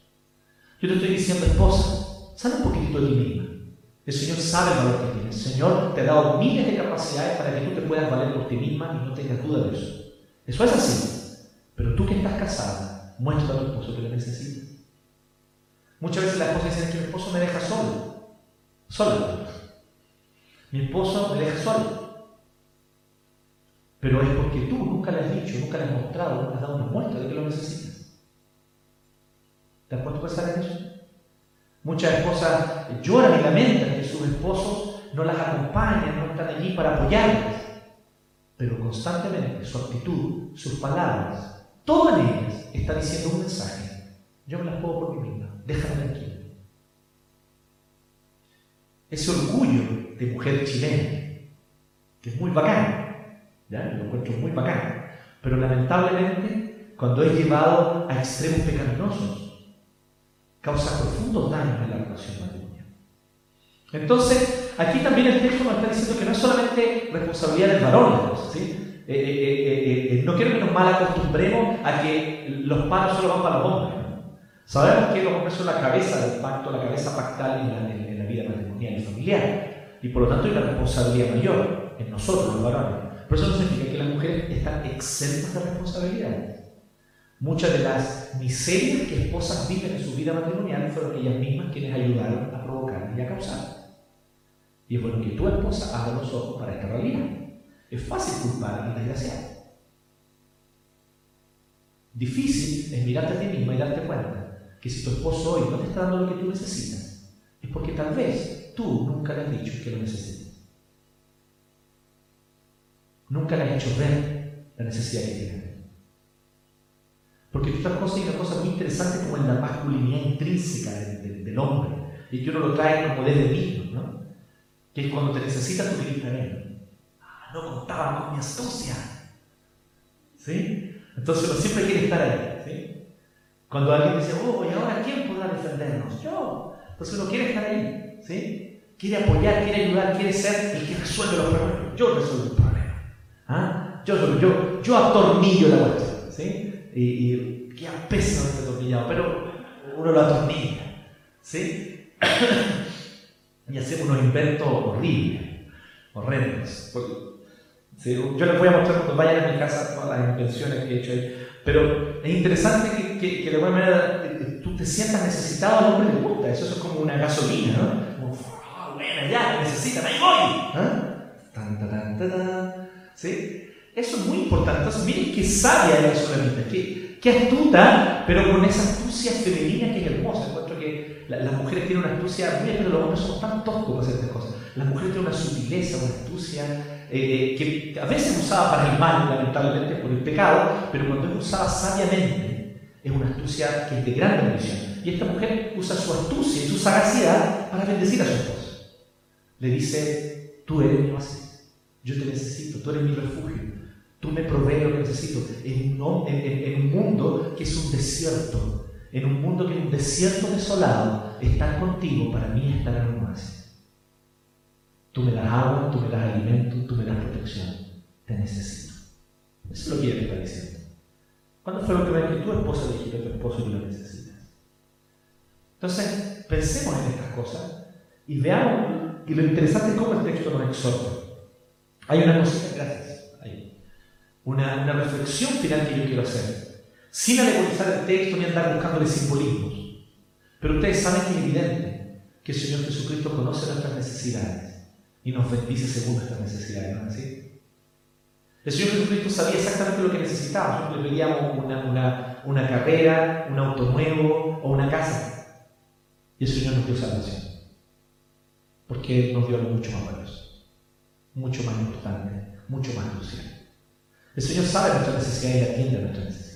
Yo te estoy diciendo, esposa, sale un poquitito de ti misma. El Señor sabe el valor que tienes. El Señor te ha dado miles de capacidades para que tú te puedas valer por ti misma y no tengas duda de eso. Eso es así. Pero tú que estás casada, muestra a tu esposo que le necesita. Muchas veces las esposas dicen que mi esposo me deja solo. Solo. Mi esposo me deja solo. Pero es porque tú nunca le has dicho, nunca le has mostrado, nunca has dado una muestra de que lo necesitas. ¿Te has puesto a pensar en eso? Muchas esposas lloran y lamentan que sus esposos no las acompañan, no están allí para apoyarlas pero constantemente su actitud, sus palabras, todo en ellas está diciendo un mensaje. Yo me las puedo por mí misma, déjame tranquila. Ese orgullo de mujer chilena, que es muy bacán, ¿ya? lo encuentro muy bacán, pero lamentablemente cuando es llevado a extremos pecaminosos, causa profundos daños en la relación. Entonces, Aquí también el texto nos está diciendo que no es solamente responsabilidad del varón. Eh, eh, eh, no quiero que nos mal acostumbremos a que los palos solo van para los hombres. Sabemos que los hombres son la cabeza del pacto, la cabeza pactal en la, vida matrimonial y familiar. Y por lo tanto hay una responsabilidad mayor en nosotros, los varones. Pero eso no significa que las mujeres están exentas de responsabilidades. Muchas de las miserias que esposas viven en su vida matrimonial fueron ellas mismas quienes ayudaron a provocar y a causar. Y es bueno que tu esposa abra los ojos para esta realidad. Es fácil culpar a desgraciado. Difícil es mirarte a ti misma y darte cuenta que si tu esposo hoy no te está dando lo que tú necesitas, es porque tal vez tú nunca le has dicho que lo necesitas. Nunca le has hecho ver la necesidad que tiene. Porque tú estás cosas una cosa muy interesante como en la masculinidad intrínseca del, hombre, y que uno lo trae como desde niño, ¿no? Que es cuando te necesitas tú quieres él. Ah, no contaban con mi astucia. ¿Sí? Entonces uno siempre quiere estar ahí. Cuando alguien dice, oh, ¿y ahora quién podrá defendernos? Yo. Entonces uno quiere estar ahí. ¿sí? Quiere apoyar, quiere ayudar, quiere ser el que resuelve los problemas. Yo resuelvo el problema. ¿Ah? Yo, yo, yo atornillo la cuestión. ¿sí? Y, y qué apeso este atornillado. Pero uno lo atornilla, ¿sí? y hacemos unos inventos horribles, horrendos. ¿sí? Yo les voy a mostrar cuando vayan a mi casa todas las invenciones que he hecho ahí. Pero es interesante que, que, de alguna manera eh, tú te sientas necesitado, al hombre le gusta, eso, es como una gasolina, ¿no? Como, oh, bueno, ya, necesitan, ahí voy. ¿Ah? Tan, tan, tan, ¿Sí? Eso es muy importante. Entonces, miren qué sabia es la solamita, qué, qué astuta, pero con esa astucia femenina que es hermosa. Que las mujeres tienen una astucia, mira, pero los hombres somos tan toscos para hacer estas cosas. Las mujeres tienen una sutileza, una astucia eh, que a veces es usada para el mal, lamentablemente, por el pecado, pero cuando es usada sabiamente, es una astucia que es de gran bendición. Y esta mujer usa su astucia y su sagacidad para bendecir a su esposo. Le dice, tú eres mi oasis, yo te necesito, tú eres mi refugio, tú me provees lo que necesito. En un, en un mundo que es un desierto, en un mundo que es un desierto desolado, estar contigo para mí es estar en un. Tú me das agua, tú me das alimento, tú me das protección. Te necesito. Eso es lo que ella está diciendo. ¿Cuándo fue la última vez que tu esposa dijiste a tu esposo que lo necesitas? Entonces, pensemos en estas cosas y veamos, y lo interesante es cómo el texto nos exhorta. Hay una cosita, gracias, hay una, una reflexión final que yo quiero hacer, sin alegorizar el texto ni andar buscándole simbolismos. Pero ustedes saben que es evidente que el Señor Jesucristo conoce nuestras necesidades y nos bendice según nuestras necesidades, ¿no es así? El Señor Jesucristo sabía exactamente lo que necesitábamos. Pedíamos una, carrera, un auto nuevo o una casa. Y el Señor nos dio salvación. Porque Él nos dio algo mucho más valioso, mucho más importante, mucho más crucial. El Señor sabe nuestras necesidades y atiende nuestras necesidades.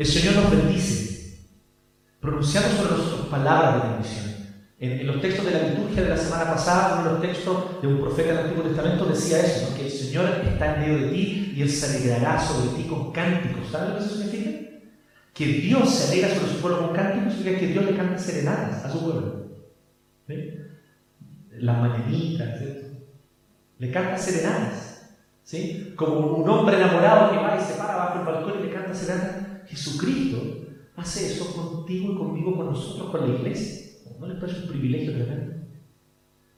El Señor nos bendice, pronunciando sobre nosotros palabras de bendición. En, los textos de la liturgia de la semana pasada, uno de los textos de un profeta del Antiguo Testamento decía eso, que el Señor está en medio de ti y Él se alegrará sobre ti con cánticos. ¿Sabes lo que eso significa? Que Dios se alegra sobre su pueblo con cánticos significa que Dios le canta serenadas a su pueblo. ¿Sí? Las mañanitas. Le canta serenadas. ¿sí? Como un hombre enamorado que va y se para bajo el balcón y le canta serenadas. Jesucristo hace eso contigo y conmigo, con nosotros, con la iglesia. ¿No les parece un privilegio tremendo?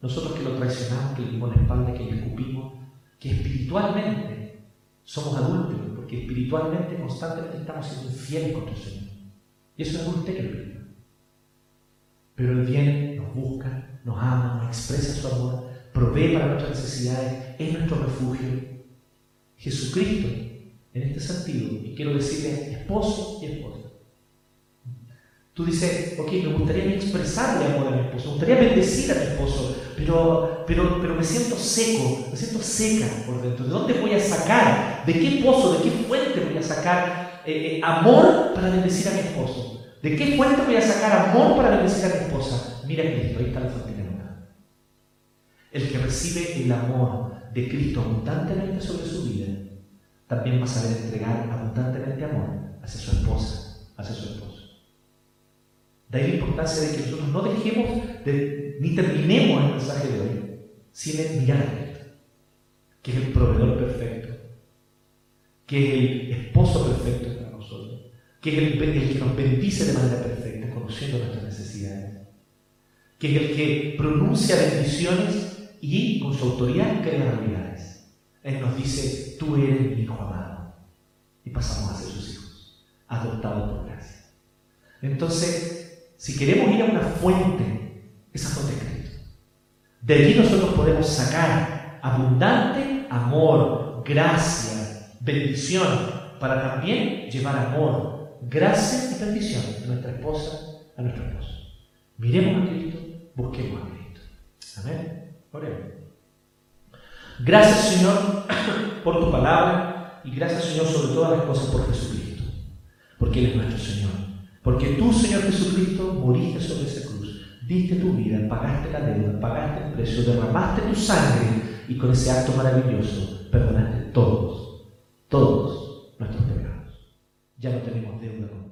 Nosotros que lo traicionamos, que le dimos la espalda, que le escupimos, que espiritualmente somos adultos, porque espiritualmente constantemente estamos siendo infieles contra el Señor. Y eso es adulterio. Pero Él viene, nos busca, nos ama, nos expresa su amor, provee para nuestras necesidades, es nuestro refugio. Jesucristo, en este sentido, y quiero decirle esposo y esposa, Tú dices, ok, me gustaría expresarle amor a mi esposo, me gustaría bendecir a mi esposo, pero, pero, pero me siento seco, me siento seca por dentro. ¿De dónde voy a sacar? ¿De qué pozo, de qué fuente voy a sacar eh, eh, amor para bendecir a mi esposo? ¿De qué fuente voy a sacar amor para bendecir a mi esposa? Mira Cristo, ahí está la fuente de El que recibe el amor de Cristo abundantemente sobre su vida, también va a saber entregar abundantemente amor hacia su esposa, hacia su esposo. De ahí la importancia de que nosotros no dejemos de, ni terminemos el mensaje de hoy sin mirar a Cristo, que es el proveedor perfecto, que es el esposo perfecto para nosotros, que es el, el que nos bendice de manera perfecta, conociendo nuestras necesidades, que es el que pronuncia bendiciones y con su autoridad crea realidades. Él nos dice, tú eres mi hijo amado. Y pasamos a ser sus hijos, adoptados por gracia. Entonces, si queremos ir a una fuente, esa fuente es Cristo. De allí nosotros podemos sacar abundante amor, gracia, bendición, para también llevar amor, gracia y bendición a nuestra esposa, a nuestro esposo. Miremos a Cristo, busquemos a Cristo. Amén. Oremos. Gracias Señor por tu palabra y gracias Señor sobre todas las cosas por Jesucristo, porque Él es nuestro Señor. Porque tú, Señor Jesucristo, moriste sobre esa cruz, diste tu vida, pagaste la deuda, pagaste el precio, derramaste tu sangre y con ese acto maravilloso perdonaste todos, todos nuestros pecados. Ya no tenemos deuda contigo